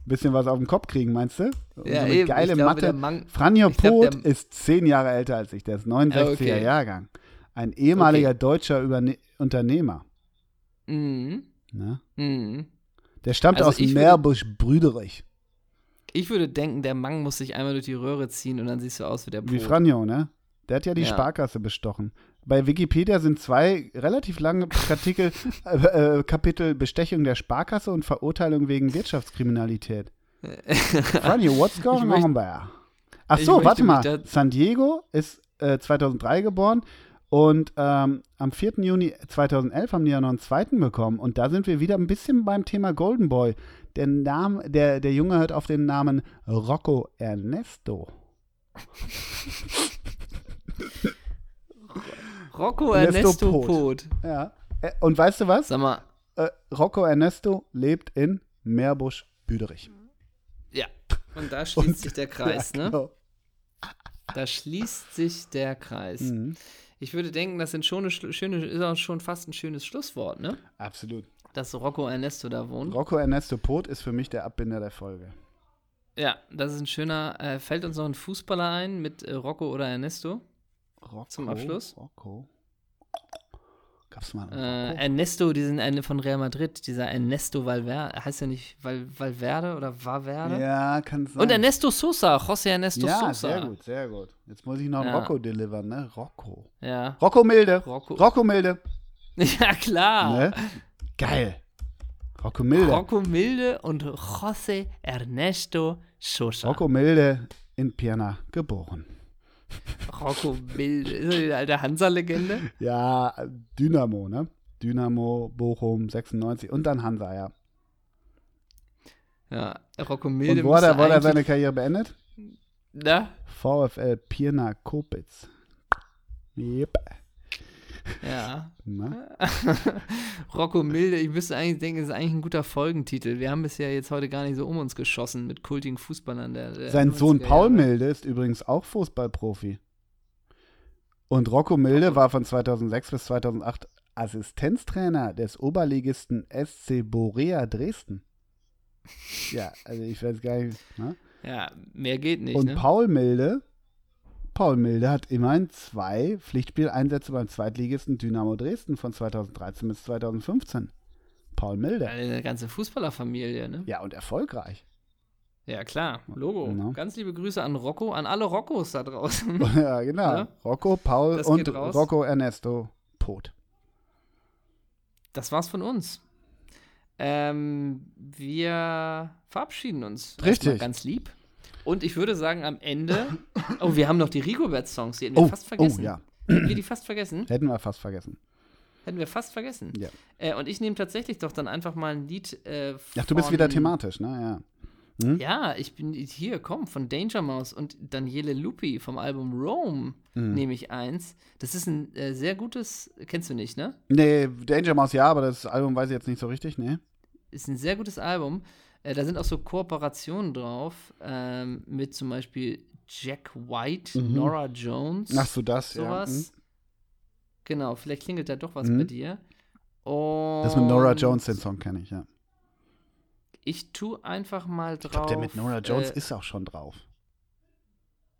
bisschen was auf den Kopf kriegen, meinst du? Ja, so eben. geile glaube, Mathe. Mang, Franjo ich glaub, Pot der- ist zehn Jahre älter als ich. Der ist 69er Okay. Jahrgang. Ein ehemaliger deutscher Überne Unternehmer. Mhm. Ne? Mhm. Der stammt Also aus Meerbusch-Brüderich. Ich würde denken, der Mang muss sich einmal durch die Röhre ziehen und dann siehst du aus wie der Wie Pot. Franjo, ne? Der hat ja die Ja. Sparkasse bestochen. Bei Wikipedia sind zwei relativ lange Artikel, äh, äh, Kapitel Bestechung der Sparkasse und Verurteilung wegen Wirtschaftskriminalität. Franjo, what's going möcht- on there? Ach ich so, warte mal. San Diego ist äh, 2003 geboren und ähm, am 4. Juni 2011 haben die ja noch einen zweiten bekommen. Und da sind wir wieder ein bisschen beim Thema Golden Boy. Der, Name, der, der Junge hört auf den Namen Rocco Ernesto. Rocco Ernesto Ernesto Pot. Pot. Ja. Äh, Und weißt du was? Sag mal, Äh, Rocco Ernesto lebt in Meerbusch-Büderich. ja. Und da schließt sich der Kreis, Ja, ne? genau. Da schließt sich der Kreis. Mhm. Ich würde denken, das sind schon eine schöne, ist auch schon fast ein schönes Schlusswort, ne? Absolut. Dass Rocco Ernesto da wohnt. Rocco Ernesto Pot ist für mich der Abbinder der Folge. Ja, das ist ein schöner. Äh, fällt uns noch ein Fußballer ein mit äh, Rocco oder Ernesto? Rocco, Zum Abschluss. Rocco. Gab's mal. Äh, Ernesto, die sind eine von Real Madrid, dieser Ernesto Valverde, heißt ja nicht Val Valverde oder Valverde? Ja, kann sein. Und Ernesto Sosa, José Ernesto ja, Sosa. sehr gut, sehr gut. Jetzt muss ich noch Ja. Rocco delivern, ne? Rocco. Ja. Rocco Milde. Rocco. Rocco Milde. Ja, klar. Ne? Geil. Rocco Milde. Rocco Milde und José Ernesto Sosa. Rocco Milde in Pirna geboren. Rocco Milde. Ist er die alte Hansa-Legende? Ja, Dynamo, ne? Dynamo, Bochum, 96 und dann Hansa, ja. Ja, Rocco Milde. Und wo hat er, wo er seine Karriere beendet? Na? VfL Pirna Kopitz. Yep. Ja. Rocco Milde, ich müsste eigentlich denken, das ist eigentlich ein guter Folgentitel. Wir haben bisher jetzt heute gar nicht so um uns geschossen mit kultigen Fußballern. Der, der Sein Sohn 90er Paul. Milde ist übrigens auch Fußballprofi. Und Rocco Milde war von 2006 bis 2008 Assistenztrainer des Oberligisten SC Borea Dresden. Ja, also ich weiß gar nicht. Ne? Ja, mehr geht nicht. Und ne? Paul Milde, Paul Milde hat immerhin zwei Pflichtspieleinsätze beim Zweitligisten Dynamo Dresden von 2013 bis 2015. Paul Milde. Eine ganze Fußballerfamilie, ne? Ja, und erfolgreich. Ja, klar. Logo. Genau. Ganz liebe Grüße an Rocco, an alle Roccos da draußen. ja, genau. Ja. Rocco, Paul Das und. Rocco Ernesto Pot. Das war's von uns. Ähm, wir verabschieden uns. Richtig. Ganz lieb. Und ich würde sagen, am Ende. Oh, wir haben noch die Rigobert-Songs, die hätten Oh, wir fast vergessen. oh ja, Hätten wir die fast vergessen? hätten wir fast vergessen. Hätten wir fast vergessen. Ja. Äh, und ich nehme tatsächlich doch dann einfach mal ein Lied. Äh, Ach, du bist wieder thematisch, ne? Ja. Hm? Ja, ich bin hier, komm, von Danger Mouse und Daniele Lupi vom Album Rome Hm. nehme ich eins. Das ist ein äh, sehr gutes, kennst du nicht, ne? Nee, Danger Mouse ja, aber das Album weiß ich jetzt nicht so richtig, ne? Ist ein sehr gutes Album. Äh, da sind auch so Kooperationen drauf ähm, mit zum Beispiel Jack White, Mhm. Nora Jones, Ach so, das, sowas. ja. Genau, vielleicht klingelt da doch was Mhm. bei dir. Und Das mit Nora Jones, den Song kenne ich, ja. Ich tue einfach mal drauf. Ich glaube, der mit Nora Jones äh, ist auch schon drauf.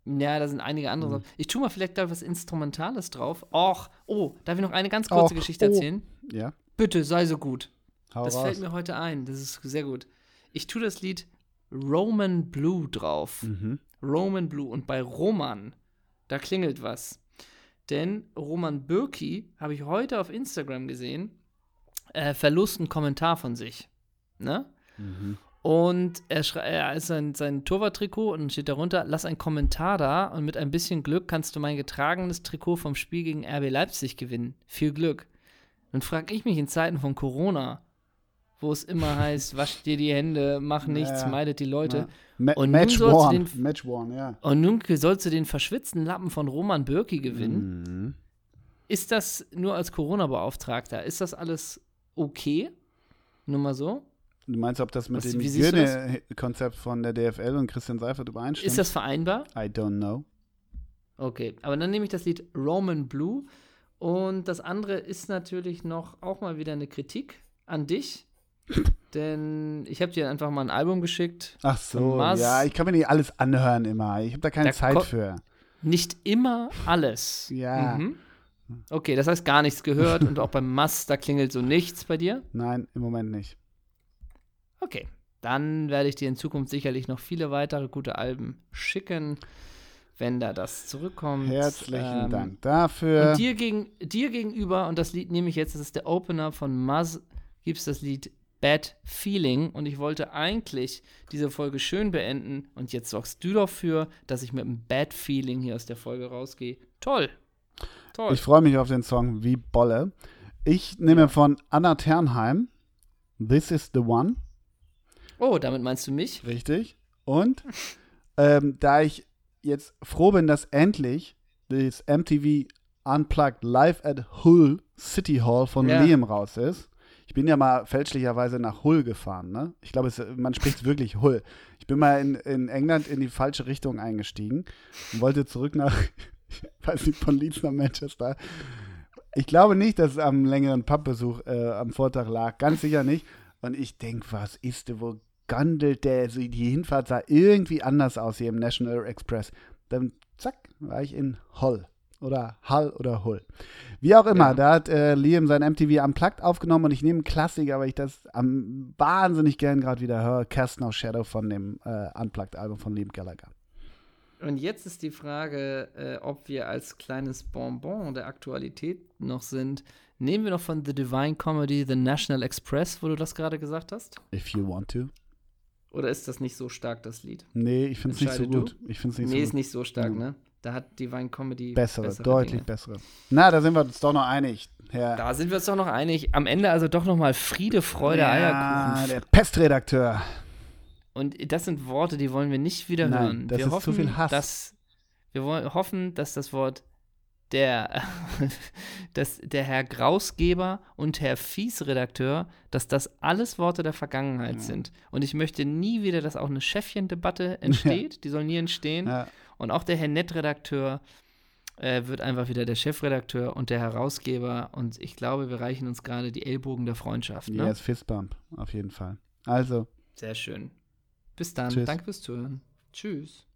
Ja, da sind einige andere Mhm. Sachen. Ich tue mal vielleicht da was Instrumentales drauf. Och, oh, darf ich noch eine ganz kurze Och, Geschichte oh. erzählen? Ja, Bitte, sei so gut. hau das raus. fällt mir heute ein. Das ist sehr gut. Ich tue das Lied Roman Blue drauf. Mhm. Roman Blue. Und bei Roman, da klingelt was. Denn Roman Bürki, habe ich heute auf Instagram gesehen, äh, verlust einen Kommentar von sich. Ne? Mhm. Und er, er ist sein, sein Torwarttrikot und steht darunter, lass einen Kommentar da und mit ein bisschen Glück kannst du mein getragenes Trikot vom Spiel gegen RB Leipzig gewinnen. Viel Glück. Dann frage ich mich in Zeiten von Corona, wo es immer heißt, wasch dir die Hände, mach nichts, Ja. meidet die Leute. Ja. Und nun Match sollst du One. den- Match One, ja. Und nun sollst du den verschwitzten Lappen von Roman Bürki gewinnen. Mhm. Ist das nur als Corona-Beauftragter, ist das alles okay? Nur mal so? Du meinst, ob das mit Was- dem? Hygienekonzept von der DFL und Christian Seifert übereinstimmt? Ist das vereinbar? I don't know. Okay, aber dann nehme ich das Lied Roman Blue. Und das andere ist natürlich noch auch mal wieder eine Kritik an dich. Denn ich habe dir einfach mal ein Album geschickt. Ach so, ja, ich kann mir nicht alles anhören immer. Ich habe da keine Da Zeit für. Nicht immer alles. Ja. Mhm. Okay, das heißt gar nichts gehört und auch beim Mass, da klingelt so nichts bei dir. Nein, im Moment nicht. Okay, dann werde ich dir in Zukunft sicherlich noch viele weitere gute Alben schicken, wenn da das zurückkommt. Herzlichen Ähm, Dank dafür. Und dir, gegen, dir gegenüber, und das Lied nehme ich jetzt, das ist der Opener von Maz, gibt es das Lied Bad Feeling. Und ich wollte eigentlich diese Folge schön beenden. Und jetzt sorgst du dafür, dass ich mit einem Bad Feeling hier aus der Folge rausgehe. Toll. Toll. Ich freue mich auf den Song wie Bolle. Ich nehme von Anna Ternheim This is the One. oh, damit meinst du mich? Richtig. Und ähm, da ich jetzt froh bin, dass endlich das MTV Unplugged Live at Hull City Hall von Ja. Liam raus ist. Ich bin ja mal fälschlicherweise nach Hull gefahren, ne? Ich glaube, man spricht wirklich Hull. Ich bin mal in, in England in die falsche Richtung eingestiegen und wollte zurück nach, weiß nicht, von Leeds nach Manchester. Ich glaube nicht, dass es am längeren Pappbesuch äh, am Vortag lag. Ganz sicher nicht. Und ich denke, was ist denn, wo gondelt der? Also die Hinfahrt sah irgendwie anders aus hier im National Express. Dann, zack, war ich in Hull. Oder Hull oder Hull. Wie auch immer, ja. da hat äh, Liam sein MTV Unplugged aufgenommen und ich nehme einen Klassiker, weil ich das am wahnsinnig gern gerade wieder höre. Cast No Shadow von dem äh, Unplugged-Album von Liam Gallagher. Und jetzt ist die Frage, äh, ob wir als kleines Bonbon der Aktualität noch sind. Nehmen wir noch von The Divine Comedy The National Express, wo du das gerade gesagt hast? If you want to. Oder ist das nicht so stark, das Lied? Nee, ich finde es nicht so gut. Ich find's nicht nee, so ist nicht so stark, mhm. ne? Da hat Divine Comedy bessere, bessere deutlich Dinge. bessere. Na, da sind wir uns doch noch einig. Ja. Da sind wir uns doch noch einig. Am Ende also doch noch mal Friede, Freude, ja, Eierkuchen. der Pestredakteur. Und das sind Worte, die wollen wir nicht wieder Nein, hören. Das wir ist hoffen, zu viel Hass. Dass, wir wollen, hoffen, dass das Wort der, dass der Herr Grausgeber und Herr Fies-Redakteur, dass das alles Worte der Vergangenheit ja. sind. Und ich möchte nie wieder, dass auch eine Chefchen-Debatte entsteht. Ja. Die soll nie entstehen. Ja. Und auch der Herr Nett-Redakteur äh, wird einfach wieder der Chefredakteur und der Herausgeber. Und ich glaube, wir reichen uns gerade die Ellbogen der Freundschaft. Ne? Yes, Fistbump, auf jeden Fall. Also. Sehr schön. Bis dann. Tschüss. Danke fürs Zuhören. Tschüss.